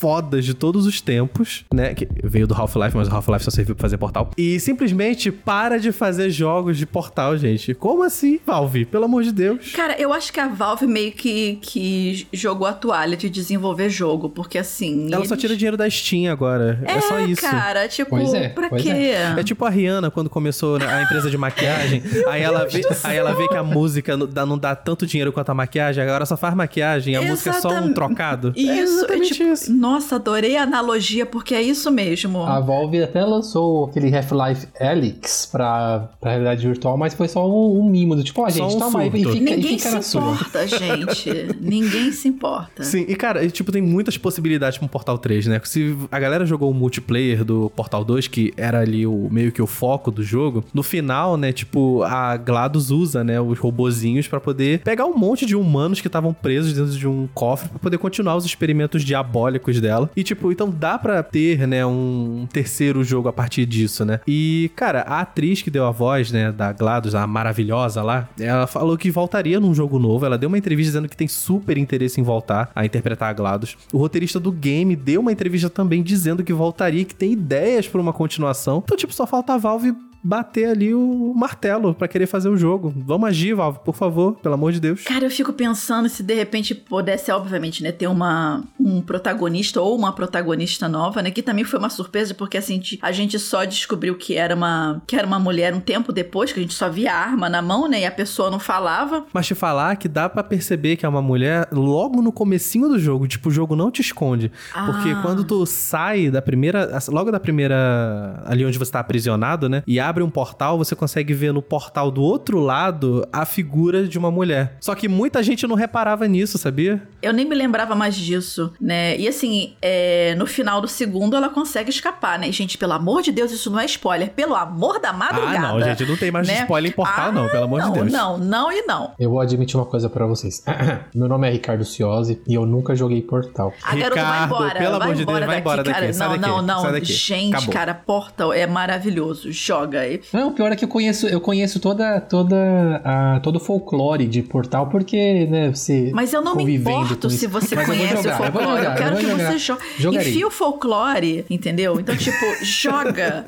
fodas de todos os tempos, né? Que veio do Half-Life, mas o Half-Life só serviu pra fazer portal. E simplesmente para de fazer jogos de portal, gente. Como assim, Valve? Pelo amor de Deus. Cara, eu acho que a Valve meio que, que jogou a toalha de desenvolver jogo, porque assim. Ela só eles- tira dinheiro da Steam agora. É, só isso. cara, tipo, Pois é, pra pois quê? É tipo a Rihanna quando começou a empresa de maquiagem. aí, ela vê, aí ela vê que a música não dá, não dá tanto dinheiro quanto a maquiagem, agora só faz maquiagem, a música é só um trocado. é Isso, é exatamente tipo, isso. Nossa, adorei a analogia, porque é isso mesmo. A Valve até lançou aquele Half-Life Alyx pra, pra realidade virtual, mas foi só um, um mimo do tipo, ó, Só gente, um toma aí e surto. fica, e Ninguém fica se na sua. importa, gente. Ninguém se importa. Sim, e cara, e, tipo, tem muitas possibilidades com o Portal 3, né? Se a galera jogou o multiplayer do Portal 2, que era ali o meio que o foco do jogo, no final, né, tipo, a GLaDOS usa, né, os robozinhos pra poder pegar um monte de humanos que estavam presos dentro de um cofre pra poder continuar os experimentos diabólicos dela. E tipo, então dá pra ter, né, um terceiro jogo a partir disso, né? E, cara, a atriz que deu a voz, né, da GLaDOS, a maravilhosa lá, ela falou que voltaria num jogo novo. Ela deu uma entrevista dizendo que tem super interesse em voltar a interpretar a GLaDOS. O roteirista do game deu uma entrevista também dizendo que voltaria, que tem ideias pra uma continuação. Então, tipo, só falta a Valve bater ali o martelo pra querer fazer o jogo. Vamos agir, Valve, por favor, pelo amor de Deus. Cara, eu fico pensando se de repente pudesse, obviamente, né, ter uma, um protagonista ou uma protagonista nova, né, que também foi uma surpresa, porque assim, a gente só descobriu que era uma, que era uma mulher um tempo depois, que a gente só via a arma na mão, né, e a pessoa não falava. Mas te falar que dá pra perceber que é uma mulher logo no comecinho do jogo. Tipo, o jogo não te esconde. Porque Ah. quando tu sai da primeira... Logo da primeira... Ali onde você tá aprisionado, né? E abre um portal, você consegue ver no portal do outro lado a figura de uma mulher. Só que muita gente não reparava nisso, sabia? Eu nem me lembrava mais disso, né? E assim, é, no final do segundo ela consegue escapar, né? Gente, pelo amor de Deus, isso não é spoiler. Pelo amor da madrugada. Ah, não, gente. Não tem mais né? spoiler em portal, Ah, não. Pelo amor não, de Deus. Não, não e não. Eu vou admitir uma coisa pra vocês. Meu nome é Ricardo Ciosi e eu nunca joguei Portal. A garota vai Ricardo, embora. pelo vai amor de Deus, embora vai daqui, embora daqui, cara. sai não, daqui, não, não. daqui. Gente, Acabou. cara, Portal é maravilhoso. Joga. Aí. Não, o pior é que eu conheço, eu conheço toda, toda a, todo o folclore de Portal, porque, né, você Mas eu não me importo se você Mas eu conhece jogar, o eu folclore. Eu, jogar, quero eu que você jogue. Jogarei. Enfia o folclore, entendeu? Então, tipo, joga.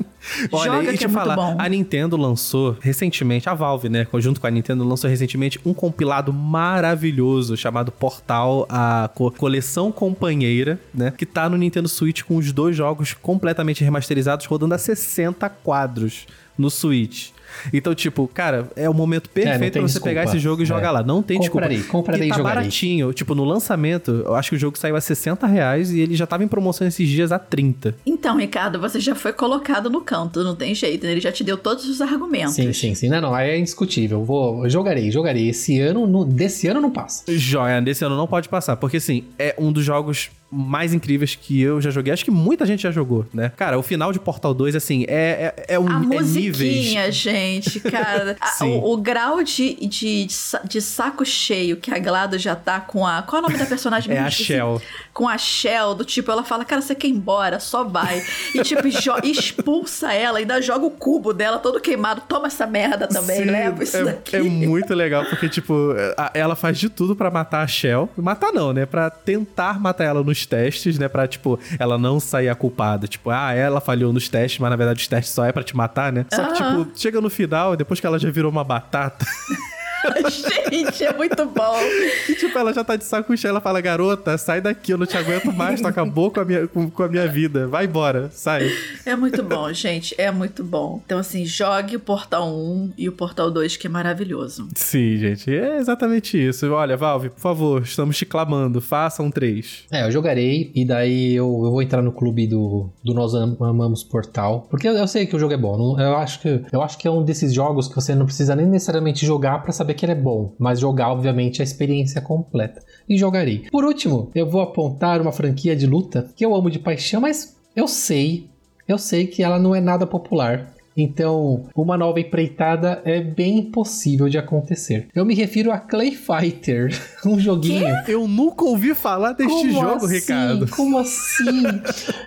Olha, joga e que te é muito falar, bom. a Nintendo lançou recentemente, a Valve, né, junto com a Nintendo, lançou recentemente um compilado maravilhoso chamado Portal, a co- coleção companheira, né, que tá no Nintendo Switch com os dois jogos completamente remasterizados, rodando a 60 quadros no Switch. Então, tipo, cara, é o momento perfeito tem pra você desculpa. pegar esse jogo e É. jogar lá. Não tem Comprarei, desculpa. comprarei e e tá jogarei. baratinho. Tipo, no lançamento, eu acho que o jogo saiu a 60 reais e ele já tava em promoção esses dias a 30. Então, Ricardo, você já foi colocado no canto, não tem jeito. né? Ele já te deu todos os argumentos. Sim, sim, sim. Não, não, aí é indiscutível. Vou, eu jogarei, jogarei. Esse ano, no- desse ano não passa. Joia, desse ano não pode passar, porque assim, é um dos jogos mais incríveis que eu já joguei. Acho que muita gente já jogou, né? Cara, o final de Portal 2, assim, é, é, é um A é musiquinha, níveis. gente, cara. A- o, o grau de, de, de saco cheio que a Glado já tá com a. Qual é o nome da personagem É a. Shell. Com a Shell, do tipo, ela fala, cara, você quer ir embora, só vai. E tipo, expulsa ela, ainda joga o cubo dela todo queimado. Toma essa merda também, Sim, leva isso é, daqui. é muito legal, porque, tipo, a- ela faz de tudo pra matar a Shell. Matar não, né? Pra tentar matar ela nos testes, né? Pra, tipo, ela não sair a culpada. Tipo, ah, ela falhou nos testes, mas na verdade os testes só é pra te matar, né? Só que, Aham. tipo, chega no final, depois que ela já virou uma batata, Gente, é muito bom. e, tipo, ela já tá de saco cheio, ela fala, garota, sai daqui, eu não te aguento mais, tu acabou com a minha, com, com a minha vida. Vai embora, sai. É muito bom, gente. É muito bom. Então, assim, jogue o Portal 1 e o Portal 2, que é maravilhoso. Sim, gente, é exatamente isso. Olha, Valve, por favor, estamos te clamando, faça um 3. É, eu jogarei e daí eu, eu vou entrar no clube do, do Nós Am- Amamos Portal. Porque eu, eu sei que o jogo é bom. Eu acho, que, eu acho que é um desses jogos que você não precisa nem necessariamente jogar pra saber que ele é bom. Mas jogar, obviamente, a experiência completa. E jogarei. Por último, eu vou apontar uma franquia de luta que eu amo de paixão, mas eu sei, eu sei que ela não é nada popular. Então, uma nova empreitada é bem impossível de acontecer. Eu me refiro a Clay Fighter, um joguinho. Eu nunca ouvi falar deste Como jogo, assim? Ricardo. Como assim?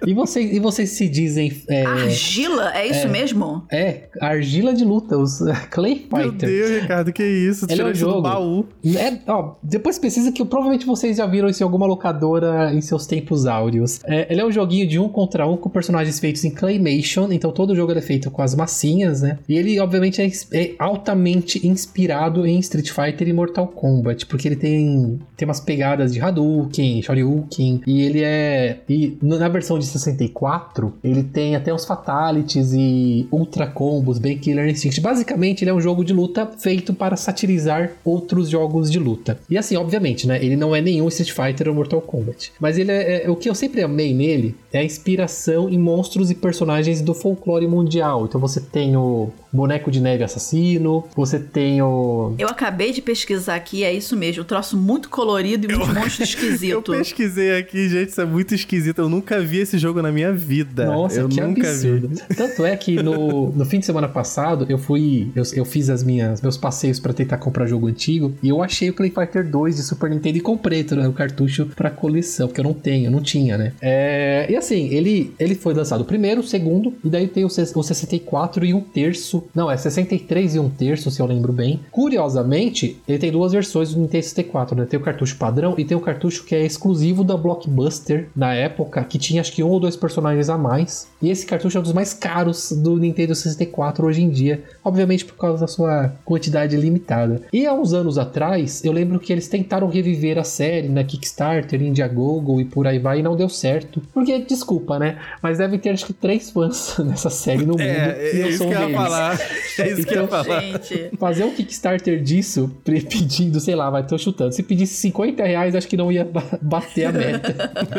e, vocês, e vocês se dizem. É, Argila? É isso mesmo? é, argila de luta, os Clay Meu Fighter. Deus, Ricardo, que isso? Ele é um isso do jogo. baú. É, ó, depois pesquisa que provavelmente vocês já viram isso em alguma locadora em seus tempos áureos. É, ele é um joguinho de um contra um com personagens feitos em Claymation, então todo o jogo é feito com as massinhas, né? E ele, obviamente, é, é altamente inspirado em Street Fighter e Mortal Kombat, porque ele tem, tem umas pegadas de Hadouken, Shoryuken, e ele é... E na versão de 64, ele tem até uns Fatalities e Ultra Combos, bem Killer Instinct. Basicamente, ele é um jogo de luta feito para satirizar outros jogos de luta. E assim, obviamente, né? Ele não é nenhum Street Fighter ou Mortal Kombat. Mas ele é, é- o que eu sempre amei nele é a inspiração em monstros e personagens do folclore mundial. Então você tem o boneco de neve assassino, você tem o Eu acabei de pesquisar aqui, é isso mesmo. Um troço muito colorido e um monstro Eu esquisito. pesquisei aqui, gente, isso é muito esquisito. Eu nunca vi esse jogo na minha vida. Nossa, eu que nunca absurdo. vi. Tanto é que no, no fim de semana passado eu fui. Eu, eu fiz as minhas, meus passeios pra tentar comprar jogo antigo e eu achei o Clay Fighter 2 de Super Nintendo e comprei né, o cartucho pra coleção, porque eu não tenho, não tinha, né? É, e assim, ele, ele foi lançado o primeiro, o segundo, e daí tem o, o 64 e um terço. Não, é 63 e um terço, se eu lembro bem. Curiosamente, ele tem duas versões do Nintendo 64, né? Tem o cartucho padrão e tem o cartucho que é exclusivo da Blockbuster na época, que tinha acho que um ou dois personagens a mais. E esse cartucho é um dos mais caros do Nintendo 64 hoje em dia, obviamente por causa da sua quantidade limitada. E há uns anos atrás, eu lembro que eles tentaram reviver a série na Kickstarter, Indiegogo e por aí vai, e não deu certo. Porque, desculpa, né? Mas deve ter acho que três fãs nessa série no mundo. É, e é eu isso sou que um deles. falar. É isso que eu ia Então, falar. Gente. Fazer um Kickstarter disso, pedindo, sei lá, vai, tô chutando. Se pedisse 50 reais, acho que não ia ba- bater a meta.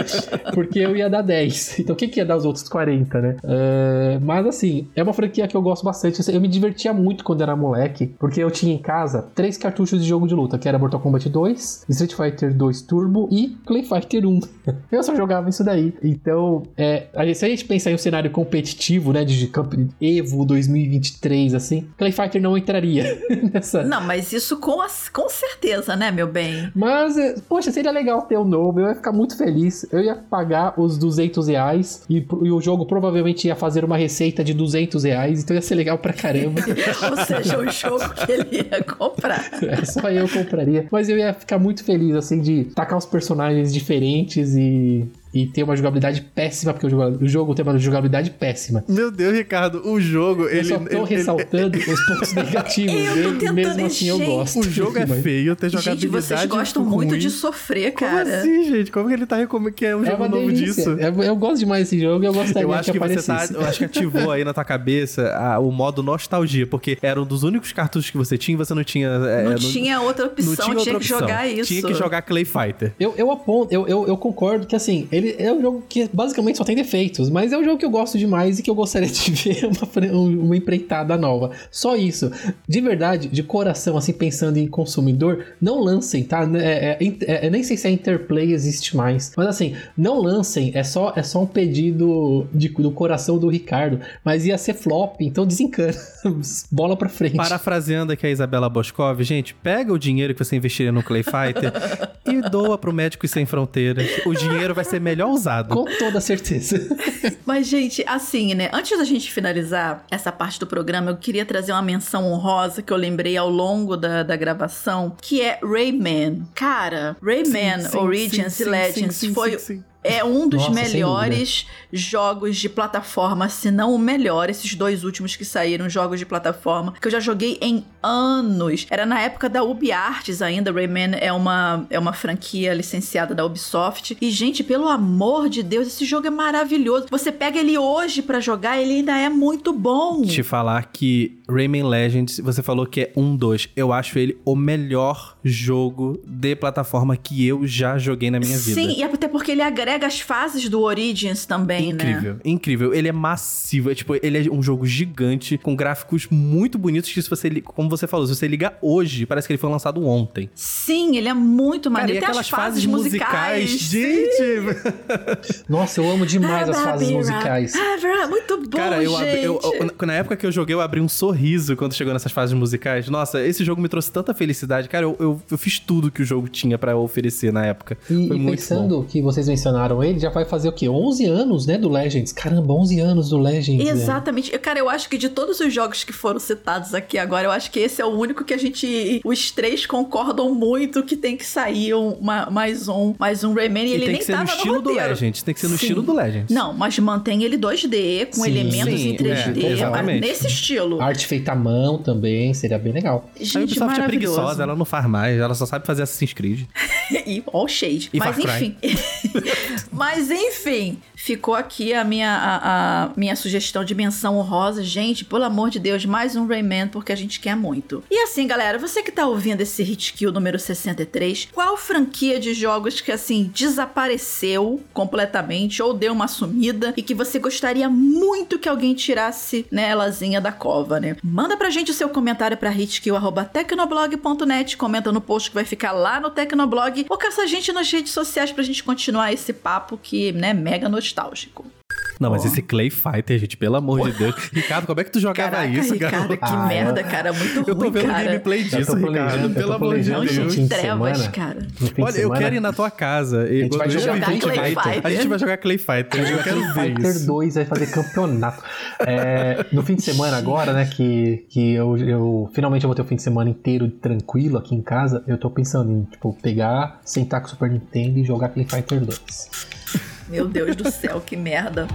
Porque eu ia dar 10. Então quem que ia dar os outros 40, né? É, mas assim, é uma franquia que eu gosto bastante. Eu me divertia muito quando era moleque, porque eu tinha em casa três cartuchos de jogo de luta, que era Mortal Kombat 2, Street Fighter 2 Turbo e Clay Fighter 1. Eu só jogava isso daí. Então, é, se a gente pensar em um cenário competitivo, né, de camp- Evo 2023, assim, Clay Fighter não entraria nessa. Não, mas isso com, as- com certeza, né, meu bem? Mas, é, poxa, seria legal ter o novo. Eu ia ficar muito feliz. Eu ia pagar os 200 reais e, e o jogo provavelmente ia fazer uma receita de 200 reais. Então ia ser legal pra caramba. Ou seja, o jogo que ele ia comprar. É, só eu compraria. Mas eu ia ficar muito feliz, assim, de tacar os personagens diferentes e, e ter uma jogabilidade péssima, porque o jogo, o jogo tem uma jogabilidade péssima. Meu Deus, Ricardo, o jogo, Eu ele. só tô ele- ele- ressaltando os pontos negativos Eu tô mesmo assim eu gosto. o jogo é feio, tem Gente, jogabilidade. vocês gostam ruim. muito de sofrer, Como cara. assim, gente? Como que ele tá recomendando que é um É jogo uma novo delícia. disso? Eu, eu gosto demais desse jogo e eu gostaria Eu acho que, que, você tá, eu acho que ativou aí na tua cabeça a- o modo nostalgia, porque era um dos únicos cartuchos que você tinha e você não tinha. é, Não tinha outra não opção, tinha, outra que opção. jogar isso. Tinha que jogar Clay Fighter. Eu, eu aponto, eu, eu, eu concordo que assim, ele ele é um jogo que basicamente só tem defeitos, mas é um jogo que eu gosto demais e que eu gostaria de ver uma, uma empreitada nova. Só isso. De verdade, de coração, assim, pensando em consumidor, não lancem, tá? É, é, é, nem sei se a Interplay existe mais, mas assim, não lancem, é só, é só um pedido de, do coração do Ricardo, mas ia ser flop, então desencana. Bola pra frente. Parafraseando aqui a Isabela Boscov, gente, pega o dinheiro que você investiria no Clay Fighter e doa pro Médicos Sem Fronteiras. O dinheiro vai ser melhor usado. Com toda certeza. Mas, gente, assim, né? Antes da gente finalizar essa parte do programa, eu queria trazer uma menção honrosa que eu lembrei ao longo da, da gravação, que é Rayman. Cara, Rayman sim, sim, Origins sim, e Legends foi é um dos Nossa, melhores jogos de plataforma, se não o melhor, esses dois últimos que saíram, jogos de plataforma, que eu já joguei em anos. Era na época da UbiArts ainda, Rayman é uma, é uma franquia licenciada da Ubisoft. E, gente, pelo amor de Deus, esse jogo é maravilhoso. Você pega ele hoje para jogar, ele ainda é muito bom. Te falar que Rayman Legends, você falou que é um dos. Eu acho ele o melhor jogo de plataforma que eu já joguei na minha Sim, vida. Sim, e até porque ele agrega pega as fases do Origins também, incrível, né? Incrível, incrível. Ele é massivo, é tipo, ele é um jogo gigante, com gráficos muito bonitos, que se você, como você falou, se você ligar hoje, parece que ele foi lançado ontem. Sim, ele é muito maneiro. Cara, Tem aquelas fases, fases musicais, musicais gente! Nossa, eu amo demais as fases musicais. Ah, muito bom, Cara, eu, abri, eu, eu, na época que eu joguei, eu abri um sorriso quando chegou nessas fases musicais. Nossa, esse jogo me trouxe tanta felicidade. Cara, eu, eu, eu fiz tudo que o jogo tinha para oferecer na época. E, foi e muito pensando bom. que vocês mencionaram ele, já vai fazer o quê? 11 anos, né, do Legends. Caramba, 11 anos do Legends. Exatamente. Velho. Cara, eu acho que de todos os jogos que foram citados aqui agora, eu acho que esse é o único que a gente, os três concordam muito que tem que sair uma, mais um, mais um Rayman e, e ele tem nem que ser tava no estilo no do Legends, tem que ser no Sim. estilo do Legends. Não, mas mantém ele 2D com Sim. elementos Sim, em 3D, é, exatamente. nesse estilo. Arte feita à mão também, seria bem legal. Gente, a Ubisoft é preguiçosa, ela não faz mais, ela só sabe fazer Assassin's Creed. e all shade. E Mas Far Cry. enfim. Mas enfim, ficou aqui a minha, a, a minha sugestão de menção honrosa. Gente, pelo amor de Deus, mais um Rayman, porque a gente quer muito. E assim, galera, você que tá ouvindo esse Hit Kill número 63, qual franquia de jogos que, assim, desapareceu completamente ou deu uma sumida e que você gostaria muito que alguém tirasse, né, elazinha da cova, né? Manda pra gente o seu comentário pra hitkill.tecnoblog.net, comenta no post que vai ficar lá no Tecnoblog ou caça a gente nas redes sociais pra gente continuar esse papo que, né, mega nostálgico. Não, mas Oh. esse Clay Fighter, gente, pelo amor de Deus. Ricardo, como é que tu jogava Caraca, isso, Ricardo, cara? que Ah, merda, cara, muito Eu tô ruim, vendo cara. gameplay disso, Ricardo, pelo amor de Deus. no gente, fim de trevas, semana. cara. Olha, eu quero ir na tua casa. A gente vai jogar Clay vai- Fighter. A gente vai jogar Clay Fighter. Eu quero ver Fighter isso. 2 vai fazer campeonato. É, no fim de semana agora, né, que, que eu, eu finalmente eu vou ter o fim de semana inteiro tranquilo aqui em casa, eu tô pensando em, tipo, pegar, sentar com o Super Nintendo e jogar Clay Fighter 2. Meu Deus do céu, que merda.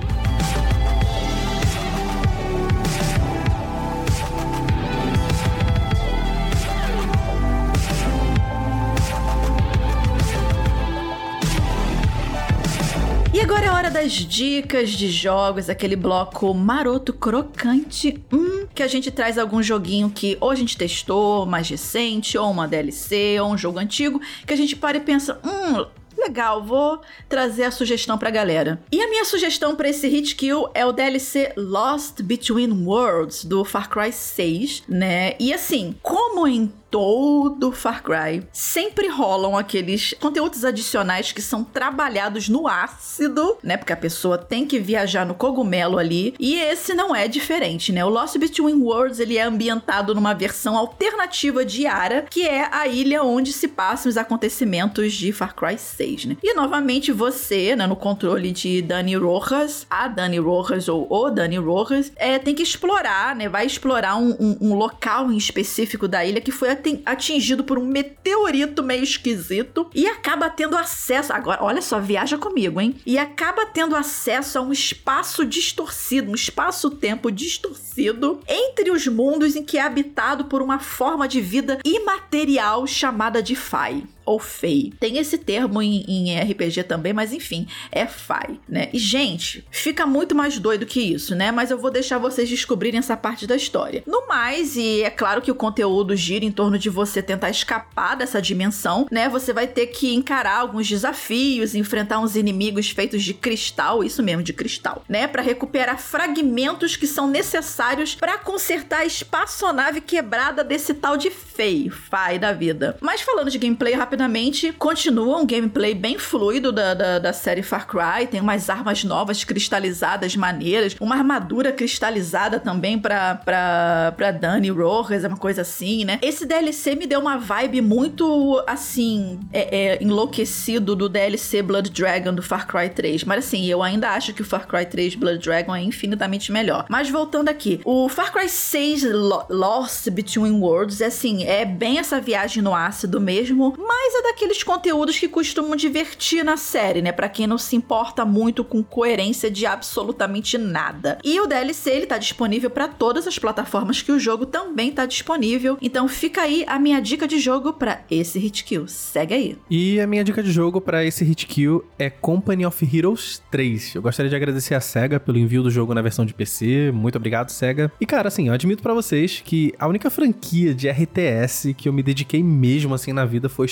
E agora é a hora das dicas de jogos, aquele bloco maroto crocante, hum, que a gente traz algum joguinho que ou a gente testou, mais recente, ou uma DLC, ou um jogo antigo, que a gente para e pensa, hum, legal, vou trazer a sugestão pra galera. E a minha sugestão pra esse hit kill é o DLC Lost Between Worlds do Far Cry 6, né? E assim, como em todo Far Cry, sempre rolam aqueles conteúdos adicionais que são trabalhados no ácido, né? Porque a pessoa tem que viajar no cogumelo ali. E esse não é diferente, né? O Lost Between Worlds ele é ambientado numa versão alternativa de Yara, que é a ilha onde se passam os acontecimentos de Far Cry 6, né? E novamente você, né, no controle de Dani Rojas, a Dani Rojas ou o Dani Rojas, é, tem que explorar, né? Vai explorar um, um- um local em específico da ilha que foi atingido por um meteorito meio esquisito e acaba tendo acesso. Agora, olha só, viaja comigo, hein? E acaba tendo acesso a um espaço distorcido, um espaço-tempo distorcido entre os mundos em que é habitado por uma forma de vida imaterial chamada de Fai. Ou Fei. Tem esse termo em, em, RPG também, mas enfim, é Fai, né? E, gente, fica muito mais doido que isso, né? Mas eu vou deixar vocês descobrirem essa parte da história. No mais, e é claro que o conteúdo gira em torno de você tentar escapar dessa dimensão, né? Você vai ter que encarar alguns desafios, enfrentar uns inimigos feitos de cristal, isso mesmo, de cristal, né? Para recuperar fragmentos que são necessários para consertar a espaçonave quebrada desse tal de Fei, Fai da vida. Mas falando de gameplay rapidamente, continua um gameplay bem fluido da, da, da série Far Cry, tem umas armas novas cristalizadas maneiras, uma armadura cristalizada também pra, pra, pra Dani Rojas, é uma coisa assim, né? Esse DLC me deu uma vibe muito, assim, é, é, enlouquecido do DLC Blood Dragon do Far Cry 3, mas assim, eu ainda acho que o Far Cry 3 Blood Dragon é infinitamente melhor. Mas voltando aqui, o Far Cry 6 Lost Between Worlds, é assim, é bem essa viagem no ácido mesmo, mas é daqueles conteúdos que costumam divertir na série, né? Para quem não se importa muito com coerência de absolutamente nada. E o DLC ele tá disponível para todas as plataformas que o jogo também tá disponível. Então fica aí a minha dica de jogo para esse hit kill. Segue aí. E a minha dica de jogo para esse hit kill é Company of Heroes 3. Eu gostaria de agradecer a SEGA pelo envio do jogo na versão de PC. Muito obrigado, SEGA. E cara, assim, eu admito para vocês que a única franquia de RTS que eu me dediquei mesmo assim na vida foi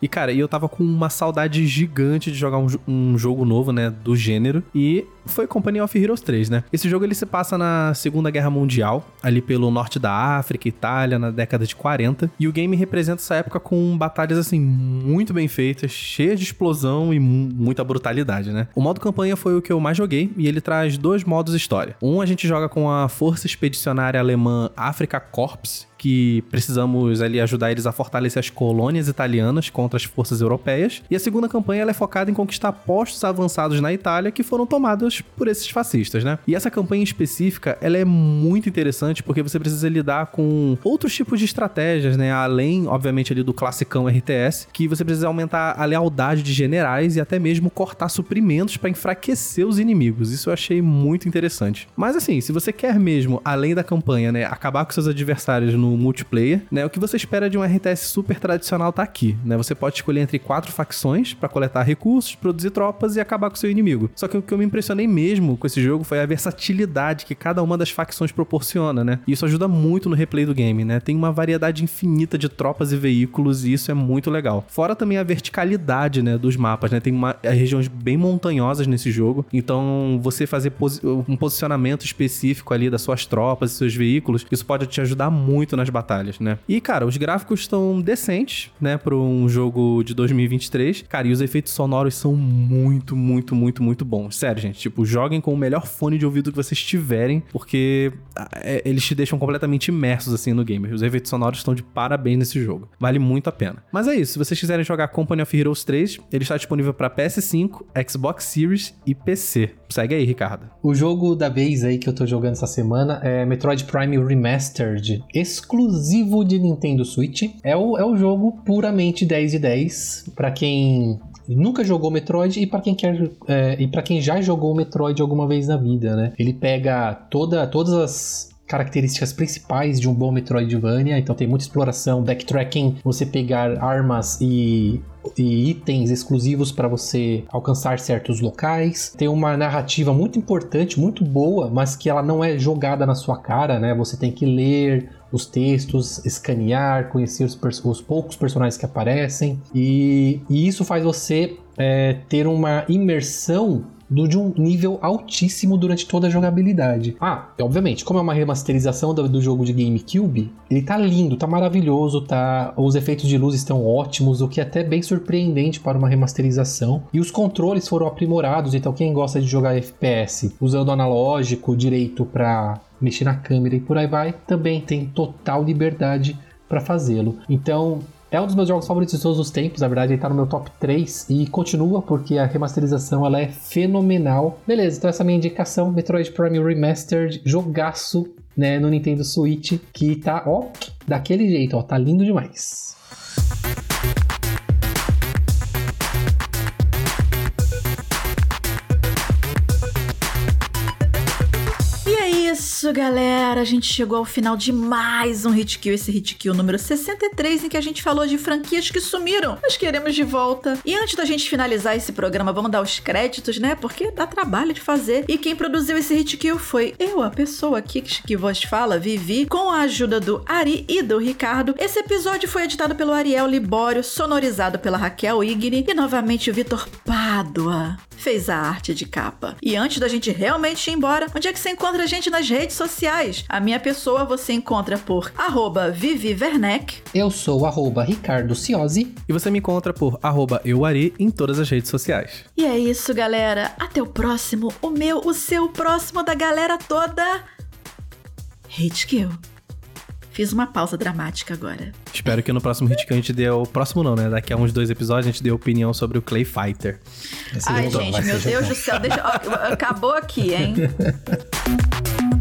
E cara, eu tava com uma saudade gigante de jogar um, um jogo novo, né, do gênero. E foi Company of Heroes 3, né? Esse jogo ele se passa na Segunda Guerra Mundial, ali pelo norte da África, Itália, na década de 40, e o game representa essa época com batalhas assim muito bem feitas, cheias de explosão e muita brutalidade, né? O modo campanha foi o que eu mais joguei e ele traz dois modos história. Um a gente joga com a Força Expedicionária Alemã Africa Corps, que precisamos ali ajudar eles a fortalecer as colônias italianas contra as forças europeias. E a segunda campanha é focada em conquistar postos avançados na Itália que foram tomados por esses fascistas, né? E essa campanha específica, ela é muito interessante porque você precisa lidar com outros tipos de estratégias, né? Além, obviamente, ali do classicão RTS, que você precisa aumentar a lealdade de generais e até mesmo cortar suprimentos para enfraquecer os inimigos. Isso eu achei muito interessante. Mas assim, se você quer mesmo, além da campanha, né, acabar com seus adversários no multiplayer, né? O que você espera de um RTS super tradicional tá aqui, né? Você pode escolher entre quatro facções para coletar recursos, produzir tropas e acabar com seu inimigo. Só que o que eu me impressionei mesmo com esse jogo foi a versatilidade que cada uma das facções proporciona, né? E isso ajuda muito no replay do game, né? Tem uma variedade infinita de tropas e veículos e isso é muito legal. Fora também a verticalidade, né, dos mapas, né? Tem uma, regiões bem montanhosas nesse jogo, então você fazer posi um posicionamento específico ali das suas tropas e seus veículos, isso pode te ajudar muito nas batalhas, né? E, cara, os gráficos estão decentes, né, para um jogo de 2023. Cara, e os efeitos sonoros são muito, muito, muito, muito bons. Sério, gente. Tipo, joguem com o melhor fone de ouvido que vocês tiverem, porque é, eles te deixam completamente imersos, assim, no game. Os efeitos sonoros estão de parabéns nesse jogo. Vale muito a pena. Mas é isso. Se vocês quiserem jogar Company of Heroes 3, ele está disponível para PS5, Xbox Series e PC. Segue aí, Ricardo. O jogo da vez aí que eu tô jogando essa semana é Metroid Prime Remastered, exclusivo de Nintendo Switch. É o, é o jogo puramente 10 de 10. Para quem nunca jogou Metroid e para quem quer é, e para quem já jogou Metroid alguma vez na vida, né? Ele pega toda, todas as características principais de um bom Metroidvania, então tem muita exploração, backtracking, você pegar armas e e itens exclusivos para você alcançar certos locais. Tem uma narrativa muito importante, muito boa, mas que ela não é jogada na sua cara, né? Você tem que ler os textos, escanear, conhecer os, os poucos personagens que aparecem, e, e isso faz você é, ter uma imersão do, de um nível altíssimo durante toda a jogabilidade. Ah, obviamente, como é uma remasterização do, do, jogo de GameCube, ele tá lindo, tá maravilhoso, tá. Os efeitos de luz estão ótimos, o que é até bem surpreendente para uma remasterização. E os controles foram aprimorados, então quem gosta de jogar FPS usando analógico direito para mexer na câmera e por aí vai, também tem total liberdade para fazê-lo. Então, é um dos meus jogos favoritos de todos os tempos, na verdade ele tá no meu top 3 e continua porque a remasterização ela é fenomenal. Beleza, então essa é a minha indicação, Metroid Prime Remastered, jogaço, né, no Nintendo Switch, que tá, ó, daquele jeito, ó, tá lindo demais. Galera. A gente chegou ao final de mais um Hit Kill, esse Hit Kill número 63, em que a gente falou de franquias que sumiram. Nós queremos de volta. E antes da gente finalizar esse programa, vamos dar os créditos, né? Porque dá trabalho de fazer. E quem produziu esse Hit Kill foi eu, a pessoa aqui que vos fala, Vivi, com a ajuda do Ari e do Ricardo. Esse episódio foi editado pelo Ariel Libório, sonorizado pela Raquel Igni e novamente o Vitor Pádua fez a arte de capa. E antes da gente realmente ir embora, onde é que você encontra a gente nas redes sociais? A minha pessoa você encontra por arroba Vivi Werneck. Eu sou arroba Ricardo Ciosi. E você me encontra por arroba Euari em todas as redes sociais. E é isso, galera. Até o próximo, o meu, o seu, o próximo da galera toda. Hate Kill. Fiz uma pausa dramática agora. Espero que no próximo hit que a gente dê o próximo não, né? Daqui a uns dois episódios a gente dê opinião sobre o Clay Fighter. Ai, gente, meu Deus do céu, deixa... acabou aqui, hein?